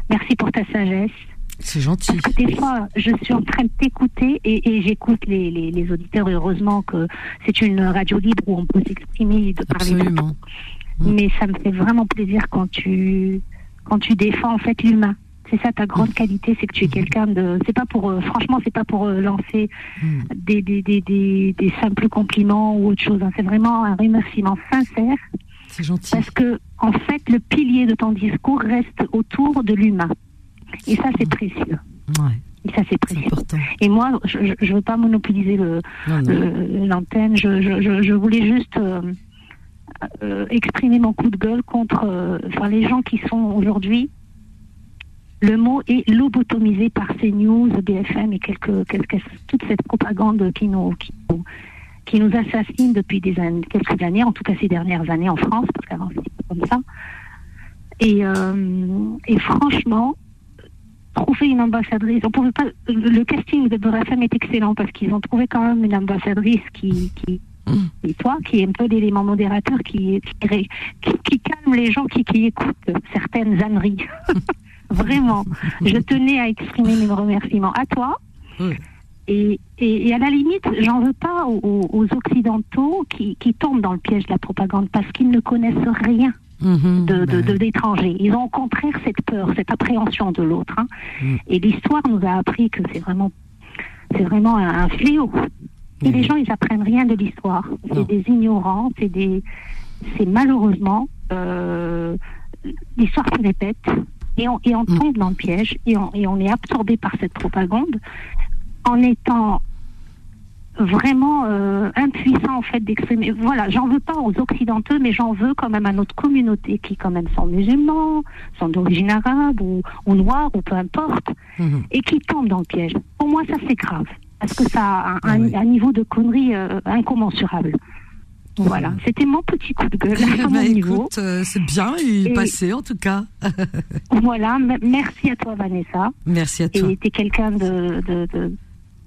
merci pour ta sagesse. C'est gentil. Parce que des fois, je suis en train de t'écouter et, et j'écoute les, les, les auditeurs. Et heureusement que c'est une radio libre où on peut s'exprimer et de parler Absolument. Mais ça me fait vraiment plaisir quand tu quand tu défends en fait l'humain. C'est ça ta grande qualité, c'est que tu es quelqu'un de. C'est pas pour, euh, franchement, c'est pas pour euh, lancer Mm. des, des, des, des, des simples compliments ou autre chose. hein. C'est vraiment un remerciement sincère C'est gentil. Parce que, en fait, le pilier de ton discours reste autour de l'humain. Et ça, c'est précieux. Ouais, Et ça, c'est précieux. important. Et moi, je ne veux pas monopoliser le- non. le- l'antenne. Je, je, voulais juste euh, exprimer mon coup de gueule contre enfin, les gens qui sont aujourd'hui. Le mot est lobotomisé par CNews, BFM et quelques, quelques, toute cette propagande qui nous, qui, nous, qui nous assassine depuis des années, quelques années, en tout cas ces dernières années en France, parce qu'avant c'était comme ça. Et, euh, et franchement, trouver une ambassadrice. On pouvait pas. Le casting de BFM est excellent parce qu'ils ont trouvé quand même une ambassadrice qui, qui, et toi, qui est un peu l'élément modérateur, qui calme les gens qui, qui écoutent certaines âneries. Vraiment. Je tenais à exprimer mes remerciements à toi. Et, et, et à la limite, j'en veux pas aux, aux Occidentaux qui, qui tombent dans le piège de la propagande parce qu'ils ne connaissent rien Mhm, de, de, de- d'étrangers. Ils ont au contraire cette peur, cette appréhension de l'autre. hein. Mm. Et l'histoire nous a appris que c'est vraiment, c'est vraiment un, un fléau. Et Mhm. les gens, ils apprennent rien de l'histoire. C'est des ignorants, c'est des, c'est malheureusement euh, l'histoire se répète. Et on, et on Mm. tombe dans le piège et on, et on est absorbé par cette propagande en étant vraiment euh, impuissant en fait d'exprimer. Voilà, j'en veux pas aux occidentaux, mais j'en veux quand même à notre communauté qui quand même sont musulmans, sont d'origine arabe ou, ou noire ou peu importe, mhm. et qui tombent dans le piège. Pour moi, ça c'est grave parce que ça a un, Ah un- oui. un niveau de connerie euh, incommensurable. Voilà, c'était mon petit coup de gueule à Bah, écoute, euh, c'est bien, il est passé en tout cas. Voilà, merci à toi Vanessa. Merci à toi. Et t'es quelqu'un de, de, de-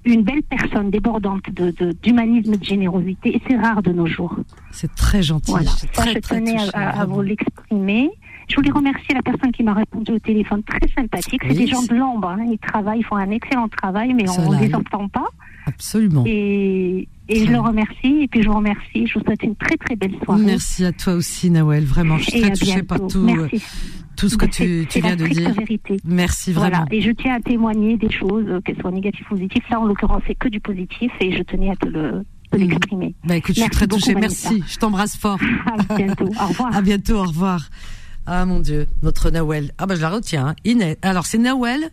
une belle personne débordante de de- d'humanisme, de, générosité, et c'est rare de nos jours. C'est très gentil. Voilà, ça très, je tenais à- vous l'exprimer. Je voulais remercier la personne qui m'a répondu au téléphone, très sympathique. C'est des gens de l'ombre, hein. ils travaillent, ils font un excellent travail, mais on ne les entend pas. Absolument. Et, et je le remercie, et puis je vous remercie. Je vous souhaite une très très belle soirée. Merci à toi aussi, Nawel. Vraiment, je suis Et très touchée par tout, euh, Merci. tout ce que tu, viens la de dire. vérité. Merci vraiment. Voilà, et je tiens à témoigner des choses, euh, qu'elles soient négatives ou positives. Là, en l'occurrence, c'est que du positif, et je tenais à te le Mhm. l'exprimer. Bah écoute, je suis très touchée. Merci. Je t'embrasse fort. À bientôt. Au revoir. À bientôt. Au revoir. Ah mon Dieu, notre Nawel. Ah bah je la retiens. hein. Inès. Alors c'est Nawel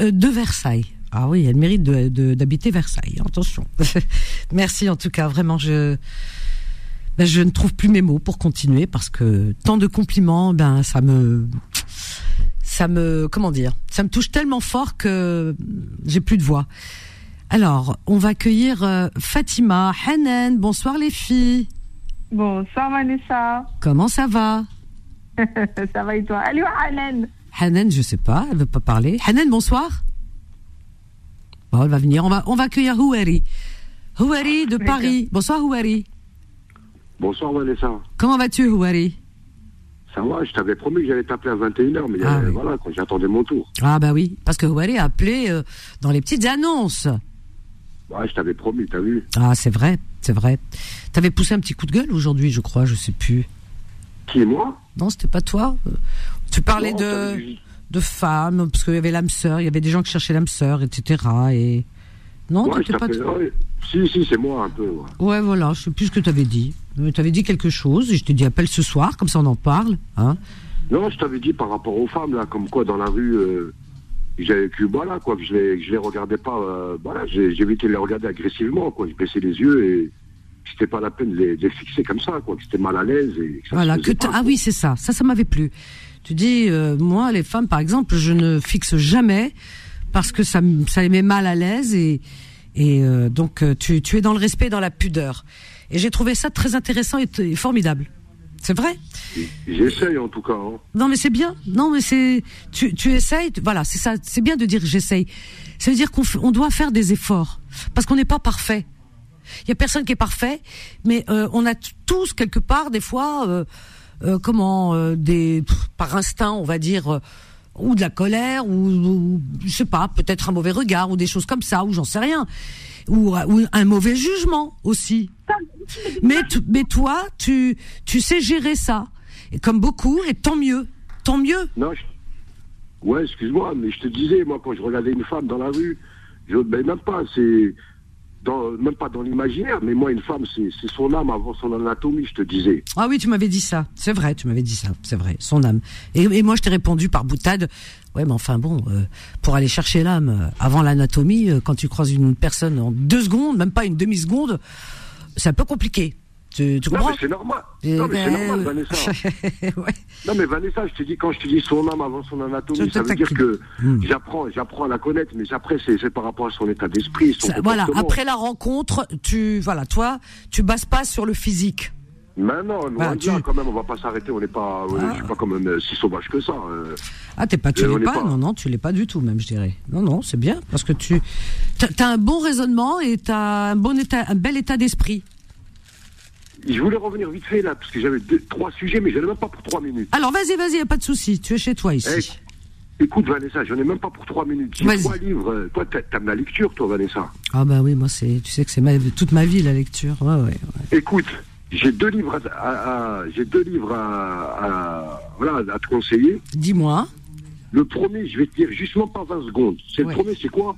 euh, de Versailles. Ah oui, elle mérite de- de- d'habiter Versailles. Attention. Merci en tout cas. Vraiment, je ben, je ne trouve plus mes mots pour continuer parce que tant de compliments, ben ça me ça me comment dire, ça me touche tellement fort que j'ai plus de voix. Alors, on va accueillir euh, Fatima, Hanan. Bonsoir les filles. Bonsoir Vanessa. Comment ça va? Ça va et toi? Allô Alan Hanan, je sais pas, elle veut pas parler. Hanan, bonsoir. Bon, elle va venir. On va, on va accueillir Houari. Houari de Paris. Bonsoir Houari. Bonsoir Vanessa. Comment vas-tu Houari Ça va, je t'avais promis que j'allais t'appeler à 21h, mais Ah euh, oui. voilà, quand j'attendais mon tour. Ah bah oui, parce que Houari a appelé euh, dans les petites annonces. Ouais, je t'avais promis, t'as vu Ah, c'est vrai, c'est vrai. T'avais poussé un petit coup de gueule aujourd'hui, je crois, je sais plus. Qui, moi? Non, c'était pas toi. Euh, Tu parlais Non, de, de femmes, parce qu'il y avait l'âme sœur, il y avait des gens qui cherchaient l'âme sœur, etc. Et non, Ouais, pas. ouais. Si, si, c'est moi un peu. ouais. Ouais, voilà, je sais plus ce que tu avais dit. Tu avais dit quelque chose, et je t'ai dit appelle ce soir, comme ça on en parle. Hein Non, je t'avais dit par rapport aux femmes, là, comme quoi dans la rue, euh, j'avais que voilà, quoi, que je les, que je les regardais pas, euh, voilà, évité de les regarder agressivement, quoi. Je baissais les yeux et c'était pas la peine de les, de les fixer comme ça, quoi, que c'était mal à l'aise et que ça voilà, se que faisait t'as- pas, ah quoi. oui, c'est ça, ça, ça m'avait plu. Tu dis, euh, moi, les femmes, par exemple, je ne fixe jamais parce que ça, me- ça les met mal à l'aise et, et euh, donc euh, tu, tu es dans le respect, et dans la pudeur. Et j'ai trouvé ça très intéressant et, formidable. C'est vrai? J'essaye en tout cas, hein. Non, mais c'est bien. Non, mais c'est tu, tu essayes. tu- Voilà, c'est ça. C'est bien de dire j'essaye. Ça veut dire qu'on f- on doit faire des efforts parce qu'on n'est pas parfait. Il y a personne qui est parfait, mais euh, on a tous quelque part des fois, euh, euh, comment, euh, des par instinct, on va dire. euh, ou de la colère, ou, ou je sais pas, peut-être un mauvais regard, ou des choses comme ça, ou j'en sais rien, ou, un mauvais jugement aussi. Mais, mais toi, tu, tu sais gérer ça, comme beaucoup, et tant mieux, tant mieux. Non, je- ouais, excuse-moi, mais je te disais, moi, quand je regardais une femme dans la rue, je, ben même pas, c'est même pas dans l'imaginaire, mais moi, une femme, c'est son âme avant son anatomie, je te disais. Ah oui, tu m'avais dit ça. C'est vrai, tu m'avais dit ça. C'est vrai, son âme. Et, moi, je t'ai répondu par boutade. Ouais, mais enfin bon, euh, pour aller chercher l'âme euh, avant l'anatomie, euh, quand tu croises une personne en deux secondes, même pas une demi seconde, c'est un peu compliqué. Tu, tu Non, comprends mais c'est normal. Eh Non, mais c'est ben, normal, Vanessa. ouais. Non, mais Vanessa, je te dis, quand je te dis son âme avant son anatomie, ça veut dire que Hmm. j'apprends, j'apprends à la connaître, mais après, c'est par rapport à son état d'esprit, voilà. Après la rencontre, tu, voilà, toi, tu bases pas sur le physique. Maintenant, loin Bah, de tu- là, quand même, on va pas s'arrêter, on n'est pas, Ah. je suis pas quand même euh, si sauvage que ça. euh. Ah, t'es pas, tu Euh, on l'es pas, pas- non, non, tu l'es pas du tout, même, je dirais. Non, non, c'est bien, parce que tu, t'as t'as un bon raisonnement et t'as un bon état, un bel état d'esprit. Je voulais revenir vite fait là, parce que j'avais deux- trois sujets, mais j'en ai même pas pour trois minutes. Alors, vas-y, vas-y, y a pas de souci. Tu es chez toi ici. Eh, écoute, Vanessa, j'en ai même pas pour trois minutes. J'ai Vas-y. trois livres. Toi, t'a- t'aimes la lecture, toi, Vanessa. Ah bah oui, moi c'est, tu sais que c'est ma, toute ma vie la lecture. Ouais, ouais. ouais. Écoute, j'ai deux livres à, à- à- j'ai deux livres à, à- voilà, à te conseiller. Dis-moi. Le premier, je vais te dire justement pas 20 secondes. C'est Ouais. le premier, c'est quoi?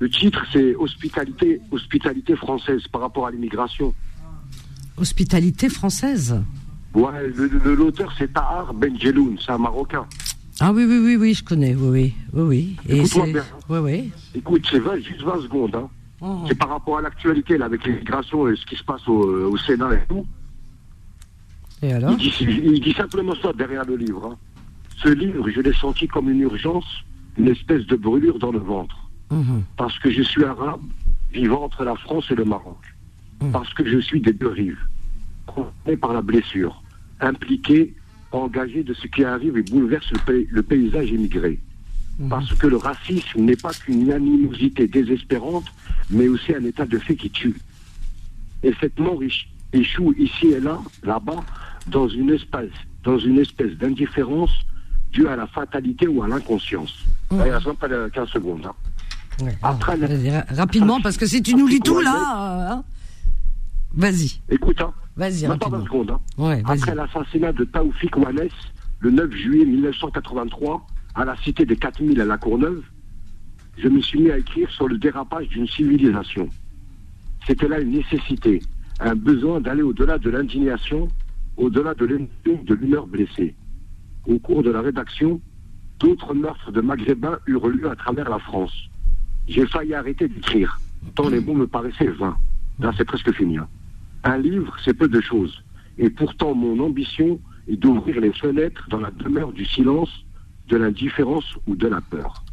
Le titre, c'est hospitalité, hospitalité française par rapport à l'immigration. Hospitalité française. Ouais, l'auteur, c'est Tahar Benjeloun, c'est un Marocain. Ah oui, oui, oui, oui, je connais. Oui, oui, oui, oui. Et Écoute-moi c'est, bien. oui, oui. Écoute, c'est 20, juste 20 secondes. Hein. Oh. C'est par rapport à l'actualité, là, avec l'immigration et ce qui se passe au, au Sénat et tout. Et alors Il dit, il dit simplement ça derrière le livre. hein. Ce livre, je l'ai senti comme une urgence, une espèce de brûlure dans le ventre. Mhm. Parce que je suis arabe, vivant entre la France et le Maroc. Mhm. Parce que je suis des deux rives, concerné par la blessure, impliqué, engagé de ce qui arrive et bouleverse le, le paysage émigré. Mhm. Parce que le racisme n'est pas qu'une animosité désespérante, mais aussi un état de fait qui tue. Et cette mort éch- échoue ici et là, là-bas, dans une espèce, dans une espèce d'indifférence due à la fatalité ou à l'inconscience. Il reste pas de 15 secondes. hein. Ouais. Après, Alors, la- rapidement, parce que si tu nous lis tout là, euh, hein. Vas-y, Écoute, hein, vas-y, même pas 20 rapidement. secondes. hein. Ouais, Après l'assassinat de Taoufik Ouanes, le 9 juillet 1983, à la cité des 4000 à La Courneuve, je me suis mis à écrire sur le dérapage d'une civilisation. C'était là une nécessité, un besoin d'aller au-delà de l'indignation, au-delà de l'humeur blessée. Au cours de la rédaction, d'autres meurtres de Maghrébins eurent lieu à travers la France. J'ai failli arrêter d'écrire, tant les mots me paraissaient vains. Là, c'est presque fini. hein. Un livre, c'est peu de choses. Et pourtant, mon ambition est d'ouvrir les fenêtres dans la demeure du silence, de l'indifférence ou de la peur.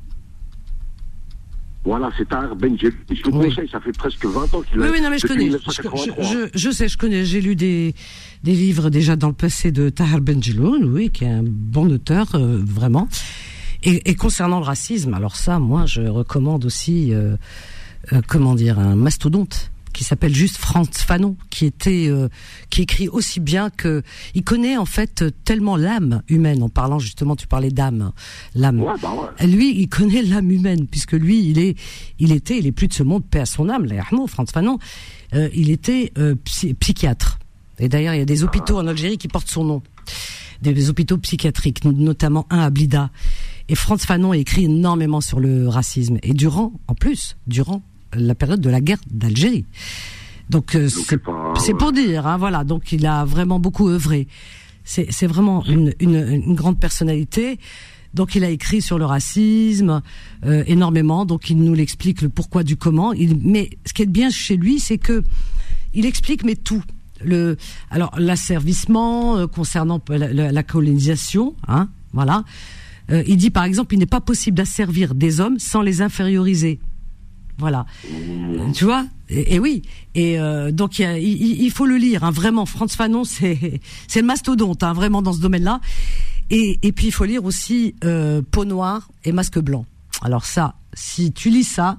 Voilà, c'est Tahar Benjelloun. Je Oui. conseille, ça fait presque 20 ans qu'il Oui, a oui, non, mais je connais. Je, 1983. je- je sais, je connais. J'ai lu des, des livres déjà dans le passé de Tahar Benjeloun, oui, qui est un bon auteur, euh, vraiment. Et, et concernant le racisme, alors ça, moi, je recommande aussi, euh, euh, comment dire, un mastodonte qui s'appelle juste Franz Fanon, qui était, euh, qui écrit aussi bien que, il connaît en fait tellement l'âme humaine. En parlant justement, tu parlais d'âme, l'âme. Ouais, bah ouais. Lui, il connaît l'âme humaine, puisque lui, il est, il était, il est plus de ce monde, paix à son âme, l'Arnaud, Franz Fanon, euh, il était euh, psy- psychiatre. Et d'ailleurs, il y a des hôpitaux en Algérie qui portent son nom, des, des hôpitaux psychiatriques, notamment un à Blida. Et Franz Fanon a écrit énormément sur le racisme, et durant, en plus, durant la période de la guerre d'Algérie. Donc, euh, c'est pour dire, hein, voilà. Donc, il a vraiment beaucoup œuvré. C'est c'est vraiment une, une, une grande personnalité. Donc, il a écrit sur le racisme euh, énormément. Donc, il nous l'explique le pourquoi du comment. Il, mais ce qui est bien chez lui, c'est que il explique mais tout. Le, alors l'asservissement euh, concernant la, la- la colonisation, hein, voilà. Euh, il dit par exemple, il n'est pas possible d'asservir des hommes sans les inférioriser. Voilà. Tu vois et, et oui. Et euh, donc il, faut le lire. Hein, vraiment, Franz Fanon, c'est c'est le mastodonte, hein, vraiment dans ce domaine-là. Et, et puis il faut lire aussi euh, Peau noire et Masque blanc. Alors ça, si tu lis ça,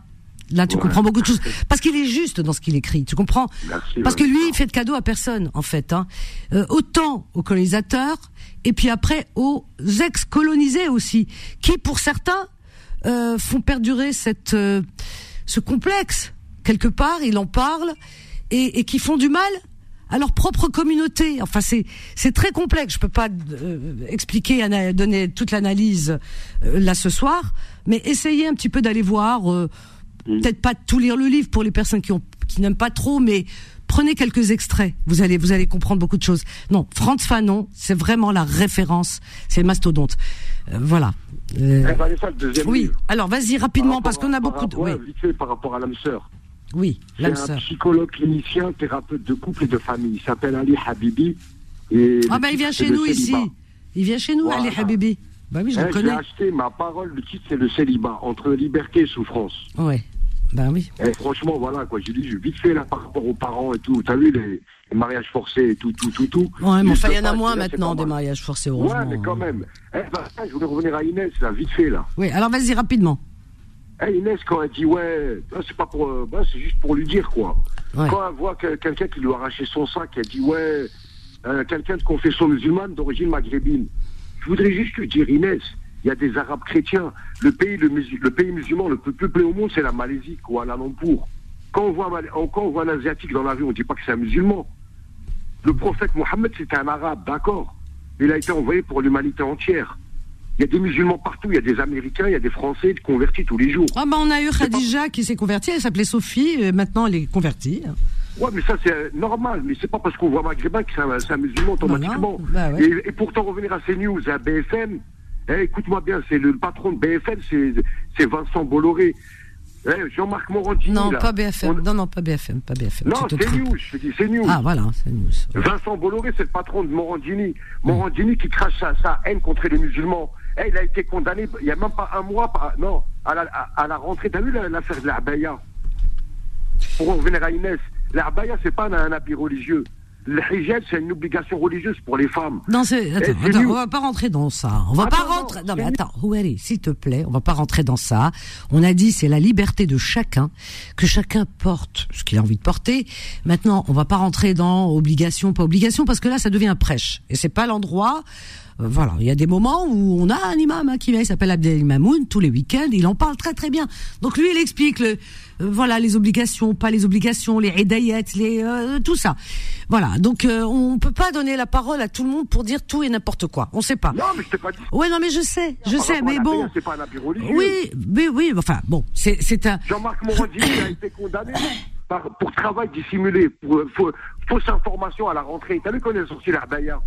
là tu Ouais. comprends beaucoup de choses parce qu'il est juste dans ce qu'il écrit. Tu comprends Merci, Parce que lui, il fait de cadeau à personne, en fait. Hein. Euh, autant aux colonisateurs, et puis après aux ex-colonisés aussi, qui, pour certains, euh, font perdurer cette, euh, ce complexe. Quelque part, il en parle, et, et qui font du mal à leur propre communauté. Enfin, c'est c'est très complexe. Je peux pas euh, expliquer, donner toute l'analyse euh, là ce soir, mais essayez un petit peu d'aller voir. euh, Mm. peut-être pas tout lire le livre pour les personnes qui ont qui n'aiment pas trop, mais prenez quelques extraits. Vous allez vous allez comprendre beaucoup de choses. Non, Franz Fanon, c'est vraiment la référence. C'est le mastodonte. Euh, voilà. Euh, Eh, Vanessa, deuxième oui. livre. Alors vas-y rapidement Par parce qu'on a beaucoup de. Oui, fait, par rapport à l'âme sœur. oui, l'âme un psychologue clinicien, thérapeute de couple et de famille. Il s'appelle Ali Habibi. Et Ah bah il vient chez nous ici. Il vient chez nous, Voilà. Ali Habibi. Bah oui, je Eh, le J'ai connais. acheté ma parole, le titre c'est le célibat, entre liberté et souffrance. Ouais. Bah oui. Et franchement, voilà, quoi, j'ai dit, vite fait là par rapport aux parents et tout. T'as vu les, les mariages forcés et tout, tout, tout, tout. Ouais, mais enfin, il y en a moins là, maintenant des mariages forcés, Ouais, heureusement. mais quand même. Eh ben, je voulais revenir à Inès, là, vite fait, là. Oui, alors vas-y rapidement. Eh, Inès, quand elle dit, ouais, là, c'est pas pour, euh, bah, c'est juste pour lui dire, quoi. Ouais. Quand elle voit que- quelqu'un qui lui a arraché son sac, elle dit, ouais, euh, quelqu'un de confession musulmane d'origine maghrébine. Je voudrais juste lui dire, Inès, il y a des Arabes chrétiens. Le pays, le, pays musulman le plus peuplé au monde, c'est la Malaisie, Kuala Lumpur. Quand on, voit, quand on voit un Asiatique dans la rue, on ne dit pas que c'est un musulman. Le prophète Mohammed, c'était un Arabe, d'accord. Il a été envoyé pour l'humanité entière. Il y a des musulmans partout, il y a des Américains, il y a des Français convertis tous les jours. Ah bah on a eu Khadija qui s'est convertie, elle s'appelait Sophie, et maintenant elle est convertie. Ouais, mais ça c'est euh, normal, mais c'est pas parce qu'on voit maghrébin que c'est un, musulman automatiquement. Bah ouais. et, et pourtant revenir à CNews, à BFM, eh, écoute-moi bien, c'est le, patron de BFM, c'est Vincent Bolloré. Eh, Jean-Marc Morandini. Non, là. pas BFM. On- Non, non, pas BFM, pas BFM. Non, c'est. News, je te dis, c'est News. Ah voilà, c'est news. Vincent Bolloré, c'est le patron de Morandini. Morandini qui crache sa, sa haine contre les musulmans. Eh, il a été condamné il n'y a même pas un mois, par- non, à la, à, à la rentrée. T'as vu la- l'affaire de l'Abaya? Pour en revenir à Inès, l'Abaya, c'est pas un, un habit religieux. Le hijab, c'est une obligation religieuse pour les femmes. Non, c'est attends, attends, on va pas rentrer dans ça. On va Attends, pas rentrer. Non, mais attends, Houari, s'il te plaît, on va pas rentrer dans ça. On a dit c'est la liberté de chacun que chacun porte ce qu'il a envie de porter. Maintenant, on va pas rentrer dans obligation pas obligation parce que là ça devient un prêche et c'est pas l'endroit voilà, il y a des moments où on a un imam hein, qui vient, il s'appelle Abdel Mamoun, tous les week-ends, il en parle très très bien. Donc lui, il explique le, euh, voilà les obligations, pas les obligations, les hidayat, les euh, tout ça. Voilà, donc euh, on peut pas donner la parole à tout le monde pour dire tout et n'importe quoi. On sait pas. Non, mais je t'ai pas dit. Ouais, non, mais je sais, je Par sais, mais bon. C'est pas un religieux. Oui, mais oui, enfin bon, c'est c'est un. Jean-Marc Morandini a été condamné par, pour travail dissimulé, pour euh, fausse information à la rentrée. T'as vu qu'on est sorti l'Abaya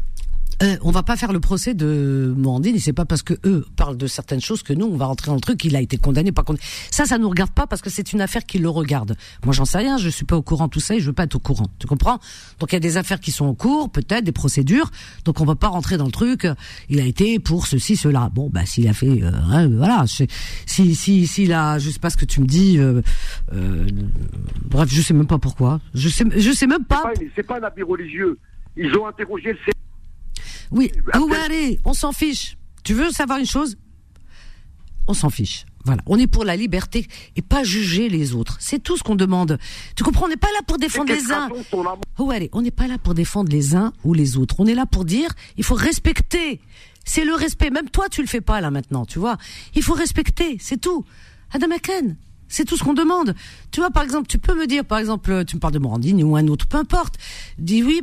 Euh, on va pas faire le procès de Morandine et c'est pas parce que eux parlent de certaines choses que nous on va rentrer dans le truc. Il a été condamné, pas condamné. Ça, ça nous regarde pas parce que c'est une affaire qui le regarde. Moi, j'en sais rien. Je suis pas au courant tout ça et je veux pas être au courant. Tu comprends? Donc il y a des affaires qui sont en cours, peut-être des procédures. Donc on va pas rentrer dans le truc. Il a été pour ceci, cela. Bon, bah s'il a fait, euh, hein, voilà. c'est- Si si s'il a, je sais pas ce que tu me dis. euh, euh, bref, je sais même pas pourquoi. Je sais je sais même pas. C'est pas, pas un habit religieux. Ils ont interrogé le Oui, Ouari, on s'en fiche. Tu veux savoir une chose? On s'en fiche. Voilà, on est pour la liberté et pas juger les autres. C'est tout ce qu'on demande. Tu comprends? On n'est pas là pour défendre les uns. on n'est pas là pour défendre les uns ou les autres. On est là pour dire, il faut respecter. C'est le respect. Même toi, tu le fais pas là maintenant, tu vois. Il faut respecter, c'est tout. Adam Aken, c'est tout ce qu'on demande. Tu vois, par exemple, tu peux me dire, par exemple, tu me parles de Morandine ou un autre, peu importe. Dis oui,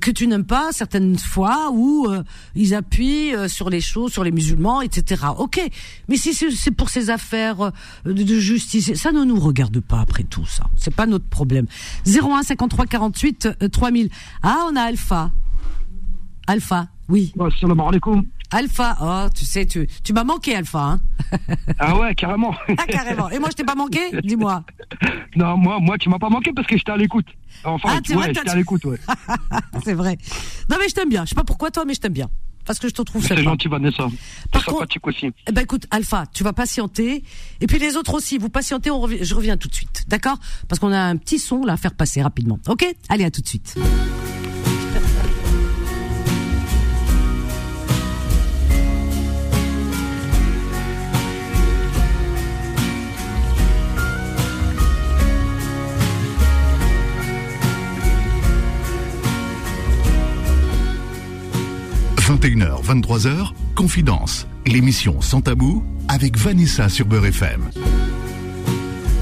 que tu n'aimes pas certaines fois où euh, ils appuient euh, sur les choses, sur les musulmans, etc. Ok, mais si c'est pour ces affaires euh, de, justice, ça ne nous regarde pas après tout ça. C'est pas notre problème. 01 53 48 euh, 3000. Ah, on a Alpha. Alpha, oui. Assalamu alaikum. Alpha, oh, tu sais, tu, tu m'as manqué, Alpha. Hein Ah ouais, carrément. ah, carrément. Et moi, je t'ai pas manqué Dis-moi. non, moi, moi, tu m'as pas manqué parce que j'étais à l'écoute. Enfin, Ah, c'est vrai, ouais, j'étais à l'écoute, ouais. C'est vrai. Non, mais je t'aime bien. Je sais pas pourquoi toi, mais je t'aime bien. Parce que je te trouve C'est gentil, Vanessa. Par contre- sympathique aussi. Eh ben écoute, Alpha, tu vas patienter. Et puis les autres aussi, vous patientez, on je reviens tout de suite. D'accord? Parce qu'on a un petit son là à faire passer rapidement. Ok? Allez, à tout de suite. 21h, 23h, Confidence, l'émission Sans Tabou avec Vanessa sur Beurre FM.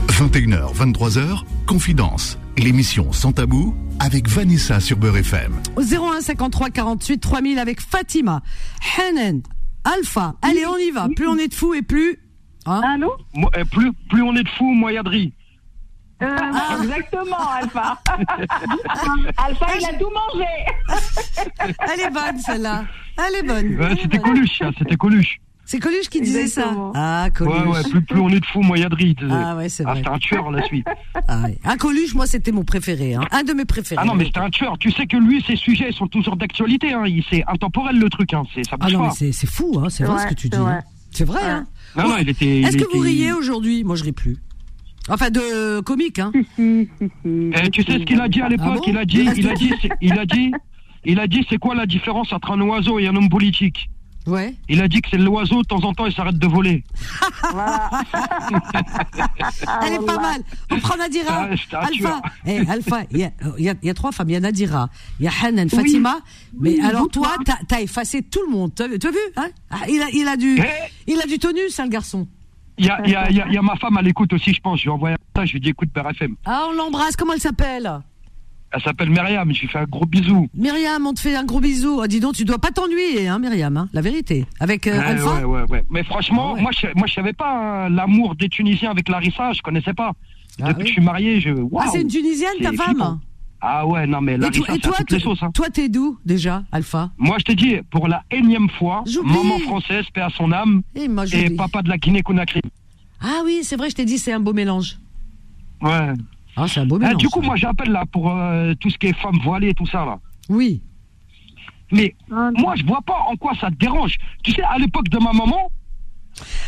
21h, 23h, Confidence, l'émission Sans Tabou avec Vanessa sur Beurre FM. Au 01 53 48 3000 avec Fatima, Hanan, Alpha. Allez, on y va. Plus on est de fous et plus Hein Allô? Moi, euh, plus, plus on est de fous, a de riz. Euh, Exactement, Alpha. Alpha, il a tout mangé. Elle est bonne, celle-là. Elle est bonne. Ouais, c'était Coluche, ça, c'était Coluche. C'est Coluche qui disait ça. Ah, Coluche. Ouais, ouais, plus, plus on est de fous, moins il y a de riz. Ah ouais, c'est Ah, vrai. c'était un tueur, la suite. Ah, ouais. Un Coluche, moi, c'était mon préféré. Hein. Un de mes préférés. Ah non, mais c'était un tueur. Tu sais que lui, ses sujets sont toujours d'actualité. Hein. Il- C'est intemporel, le truc. Hein. C'est, ça Ah non, mais pas. c'est c'est fou, hein. c'est vrai Ouais, ce que tu dis. c'est vrai. hein. Hein. Non, non, il était. Est-ce que vous riez aujourd'hui? Moi, je ris plus. Enfin, de comique, hein. Si. Eh, tu sais ce qu'il a dit à l'époque? Ah bon? Il a dit, il a dit, c'est- il a dit, il a dit, c'est quoi la différence entre un oiseau et un homme politique? Ouais. Il a dit que c'est l'oiseau, de temps en temps, il s'arrête de voler. Voilà. Elle est pas mal. On prend Nadira. Ah, Alpha. Eh, Alpha, il y, a, y y trois femmes. Il y a Nadira, il y a Hanan, Fatima. Mais Oui, alors, toi, t'as as effacé tout le monde. Tu as vu, tu as vu hein? Ah, il, a, il, a du, Eh il a du tonus, hein, le garçon. Il y a, y, a, y a- y a ma femme à l'écoute aussi, je pense. Je lui ai envoyé un message, je lui ai dit écoute, Père FM. Ah, on l'embrasse. Comment elle s'appelle? Elle s'appelle Myriam, je lui fais un gros bisou. Myriam, on te fait un gros bisou. Ah, dis donc, tu dois pas t'ennuyer, hein, Myriam, hein, la vérité. Avec euh, Ouais, ouais, ouais, ouais. Mais franchement, Ah ouais. moi, je, moi, je savais pas hein, l'amour des Tunisiens avec Larissa, je connaissais pas. Ah Depuis oui. que je suis marié, je. Ah, waouh. c'est une Tunisienne, ta femme? Ah ouais, non, mais Et, Larissa, toi- et toi, toutes les t- sauces. Hein. toi, t'es d'où, déjà, Alpha Moi, je te dis, pour la énième fois, maman française, paix à son âme, Et moi, et papa de la Guinée-Conakry. Ah oui, c'est vrai, je t'ai dit, c'est un beau mélange. Ouais. Ah, c'est un beau Ah, mélange. du coup, moi, j'appelle là pour euh, tout ce qui est femmes voilées et tout ça, là. Oui. Mais Ah, moi, je vois pas en quoi ça te dérange. Tu sais, à l'époque de ma maman,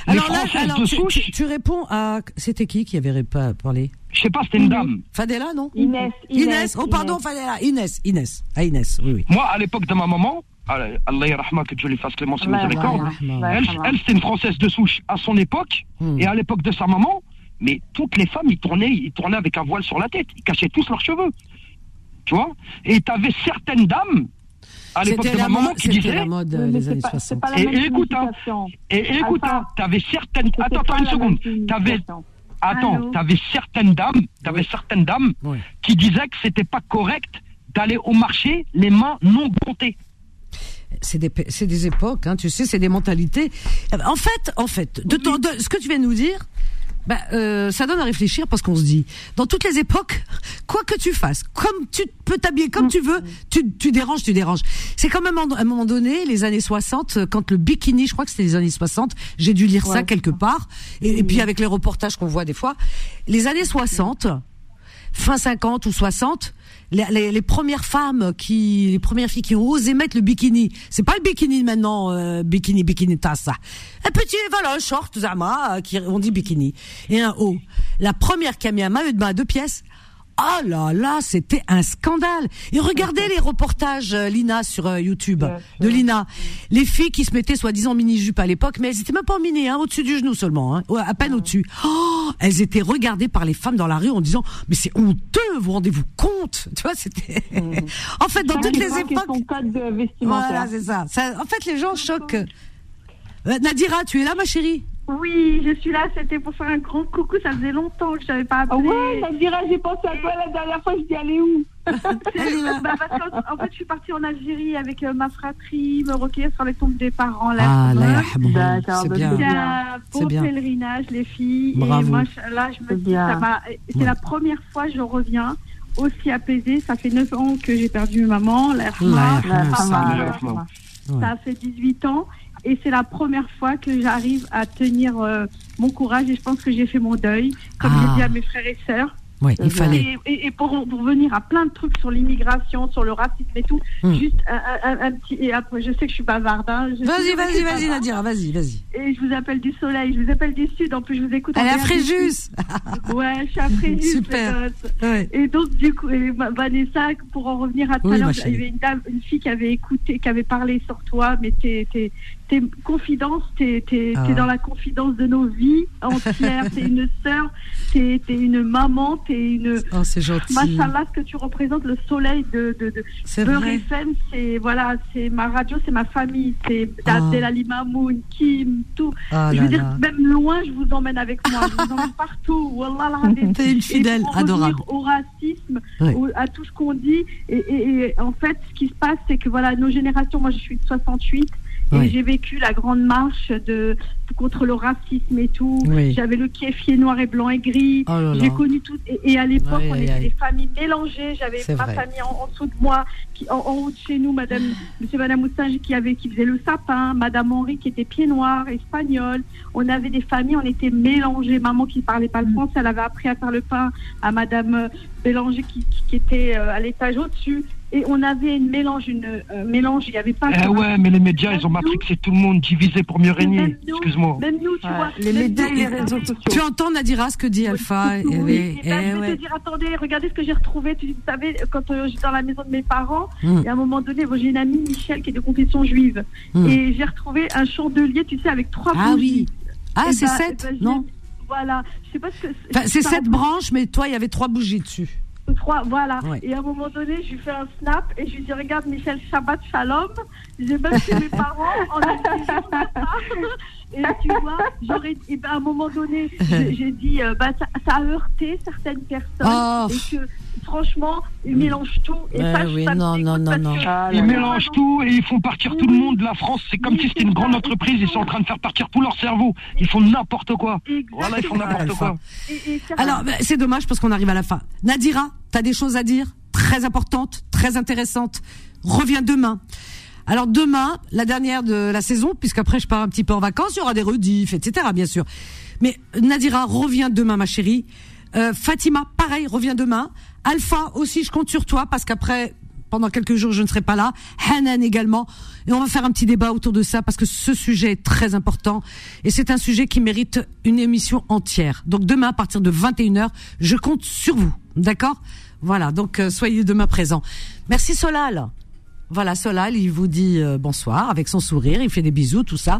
les Alors là, alors, de tu, souche, tu- tu réponds à. C'était qui qui avait pas parlé? Je sais pas, c'était une dame. Fadela, non? Inès, Inès. Inès, Oh, pardon, Inès. Fadela. Inès. Inès. Ah, Inès, oui, oui. Moi, à l'époque de ma maman, Allah Allah yarahma, que Dieu lui fasse clémence et miséricorde, elle, elle c'était une Française de souche à son époque, Hmm. et à l'époque de sa maman, mais toutes les femmes, ils tournaient, ils tournaient avec un voile sur la tête, ils cachaient tous leurs cheveux. Tu vois? Et t'avais certaines dames, à l'époque de ma maman, qui c'était disaient, la mode euh, années pas- c'est 60. pas la Et- même et écoute, hein, et, écoute, hein, t'avais certaines, C'était attends, attends une seconde, signification. Attends, t'avais certaines dames, t'avais certaines dames qui disaient que c'était pas correct d'aller au marché les mains non comptées. C'est des, des époques, hein, tu sais, c'est des mentalités. En fait, en fait, de, ton- de- ce que tu viens de nous dire, bah, euh, ça donne à réfléchir parce qu'on se dit, dans toutes les époques, quoi que tu fasses, comme tu peux t'habiller comme tu veux, tu, tu déranges, tu déranges. C'est quand même à un moment donné, les années 60, euh, quand le bikini, je crois que c'était les années 60, j'ai dû lire ça quelque part, et, et puis avec les reportages qu'on voit des fois, les années 60, fin 50 ou 60, les, les, les premières femmes qui, les premières filles qui ont osé mettre le bikini, c'est pas le bikini maintenant, euh, bikini, bikini tasse, ça. Un petit, voilà, un short, zama, euh, qui, on dit bikini, et un haut. La première qui a mis un maillot de bain à deux pièces, Oh là là, c'était un scandale. Et regardez les reportages, euh, Lina, sur euh, YouTube, de Lina. Les filles qui se mettaient soi-disant mini-jupe à l'époque, mais elles étaient même pas en mini, hein, au-dessus du genou seulement, hein, à peine au-dessus. Oh, elles étaient regardées par les femmes dans la rue en disant, mais c'est honteux, vous rendez-vous compte? Tu vois, c'était... en fait, dans toutes les époques... son code Voilà, c'est ça. ça. En fait, les gens choquent. Euh, Nadira, tu es là, ma chérie? Oui, je suis là, c'était pour faire un grand coucou, ça faisait longtemps que je n'avais pas Ah appelé. ouais, ça dira, j'ai pensé à toi la dernière fois, je dis, est où. Bah, parce en fait, je suis partie en Algérie avec euh, ma fratrie, me recueillir sur les tombes des parents. Là, Ah, là. c'est bien. C'est bien. un bien. pèlerinage, les filles. Bravo. Et moi, je- là, je me C'est dis, bien. ça m'a. C'est Ouais. la première fois que je reviens aussi apaisée. Ça fait 9 ans que j'ai perdu maman. La Allah yarhamha, papa, ça, ça fait 18 ans. Et c'est la première fois que j'arrive à tenir euh, mon courage. Et je pense que j'ai fait mon deuil, comme Ah. j'ai dit à mes frères et sœurs. Oui, il fallait. Et, et- et pour, pour venir à plein de trucs sur l'immigration, sur le racisme et tout, Hmm. juste un, un- un petit. Et après, je sais que je suis bavarde. hein, Vas-y, vas-y, vas-y, Nadira, vas-y, vas-y. Et je vous appelle du soleil, je vous appelle du sud. En plus, je vous écoute. Elle est à. Fréjus. Ouais, je suis à Fréjus. Super. Ouais. Et donc, du coup, et Va- Vanessa, pour en revenir à tout à l'heure, il y avait une, dame, une fille qui avait écouté, qui avait parlé sur toi, mais t'es, t'es, confidence, t'es, t'es, Ah. dans la confidence de nos vies entières. t'es une sœur, t'es, t'es une maman, t'es une. Oh, c'est gentil. Machallah, ce que tu représentes, le soleil de, de, de C'est c'est voilà, c'est ma radio, c'est ma famille, c'est Ah. Abdelali Mamoun, Kim, tout. Ah je là veux dire, là. même loin, je vous emmène avec moi, je vous emmène partout. Wallah. T'es une Et fidèle, revenir adorable. Au racisme, au- à tout ce qu'on dit, et, et- et en fait, ce qui se passe, c'est que voilà, nos générations, moi je suis de 68, Et j'ai vécu la grande marche de contre le racisme et tout. Oui. J'avais le kéfier noir et blanc et gris. Oh. J'ai connu tout. Et, et à l'époque, on était des familles mélangées. J'avais ma vrai. famille en, en dessous de moi, qui, en, en haut de chez nous, Madame, Monsieur, Madame Moussinge qui avait, qui faisait le sapin, Madame Henri qui était pied noir, espagnol. On avait des familles, on était mélangées. Maman qui parlait pas le français, elle avait appris à faire le pain à Madame euh, Bélanger qui, qui, qui était euh, à l'étage au-dessus. Et on avait une mélange, une euh, mélange. Il n'y avait pas. Eh ouais, mais les médias, ils ont matrixé tout le monde, divisé pour mieux régner. Même nous, Excuse-moi. Même nous, tu vois. les médias et les réseaux sociaux. Tu entends Nadira ce que dit Alpha Eh Oui, oui, et ben, eh je vais ouais. te dire, attendez, regardez ce que j'ai retrouvé. Tu savais, quand euh, j'étais dans la maison de mes parents, Mm. et à un moment donné, bon, j'ai une amie, Michel, qui est de confession juive. Mm. Et j'ai retrouvé un chandelier, tu sais, avec trois Ah bougies. oui. Ah, Et c'est ben- sept, eh ben, non Voilà. Je sais pas ce que c'est sept branches, mais toi, il y avait trois bougies dessus. Trois, voilà. Ouais. Et à un moment donné, je lui fais un snap et je lui dis Regarde, Michel, Shabbat Shalom. J'ai même chez mes parents, on a Et tu vois, j'aurais. Et ben, à un moment donné, j'ai dit euh, bah, ça, ça a heurté certaines personnes. Oh. Et que, franchement, ils mélangent tout. Et Ouais, ça, oui, ça non, non, non, non. Ah, Ils mélangent tout et ils font partir tout le monde. La France, c'est comme si c'était une grande entreprise. Ils sont en train de faire partir tout leur cerveau. Ils font n'importe quoi. Voilà, ils font n'importe quoi. Et- et certains- Alors, ben, c'est dommage parce qu'on arrive à la fin. Nadira, t'as des choses à dire très importantes, très intéressantes. Reviens demain. Alors demain, la dernière de la saison, puisqu'après je pars un petit peu en vacances, il y aura des rediffs, etc. Bien sûr. Mais Nadira, reviens demain, ma chérie. Euh, Fatima, pareil, reviens demain. Alpha aussi, je compte sur toi parce qu'après, pendant quelques jours, je ne serai pas là. Hanan également. Et on va faire un petit débat autour de ça parce que ce sujet est très important et c'est un sujet qui mérite une émission entière. Donc demain, à partir de 21h, je compte sur vous. D'accord? Voilà, donc euh, soyez demain présents. Merci Solal. Voilà, Solal, il vous dit euh, bonsoir avec son sourire, il fait des bisous, tout ça.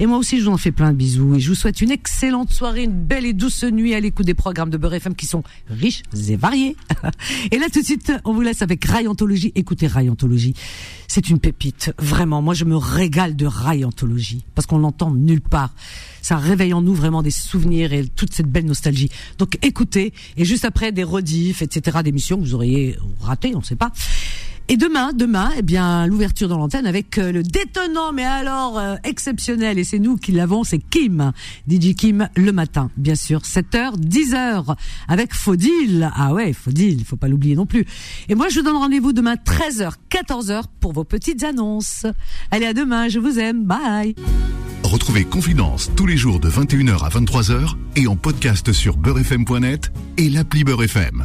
Et moi aussi, je vous en fais plein de bisous. Et je vous souhaite une excellente soirée, une belle et douce nuit à l'écoute des programmes de Beurre FM qui sont riches et variés. et là, tout de suite, on vous laisse avec Rayantologie. Écoutez Rayantologie, c'est une pépite. Vraiment, moi, je me régale de Rayantologie parce qu'on l'entend nulle part. Ça réveille en nous vraiment des souvenirs et toute cette belle nostalgie. Donc, écoutez. Et juste après, des rediffs, etc., d'émissions que vous auriez ratées, on ne sait pas. Et demain, demain, eh bien, l'ouverture dans l'antenne avec euh, le détonnant, mais alors euh, exceptionnel, et c'est nous qui l'avons, c'est Kim, DJ Kim, le matin, bien sûr, 7h, 10h, avec Faudil. Ah ouais, Faudil, il faut pas l'oublier non plus. Et moi, je vous donne rendez-vous demain, 13h, 14h, pour vos petites annonces. Allez, à demain, je vous aime, bye Retrouvez Confidence tous les jours de 21h à 23h et en podcast sur beurrefm.net et l'appli Beurre FM.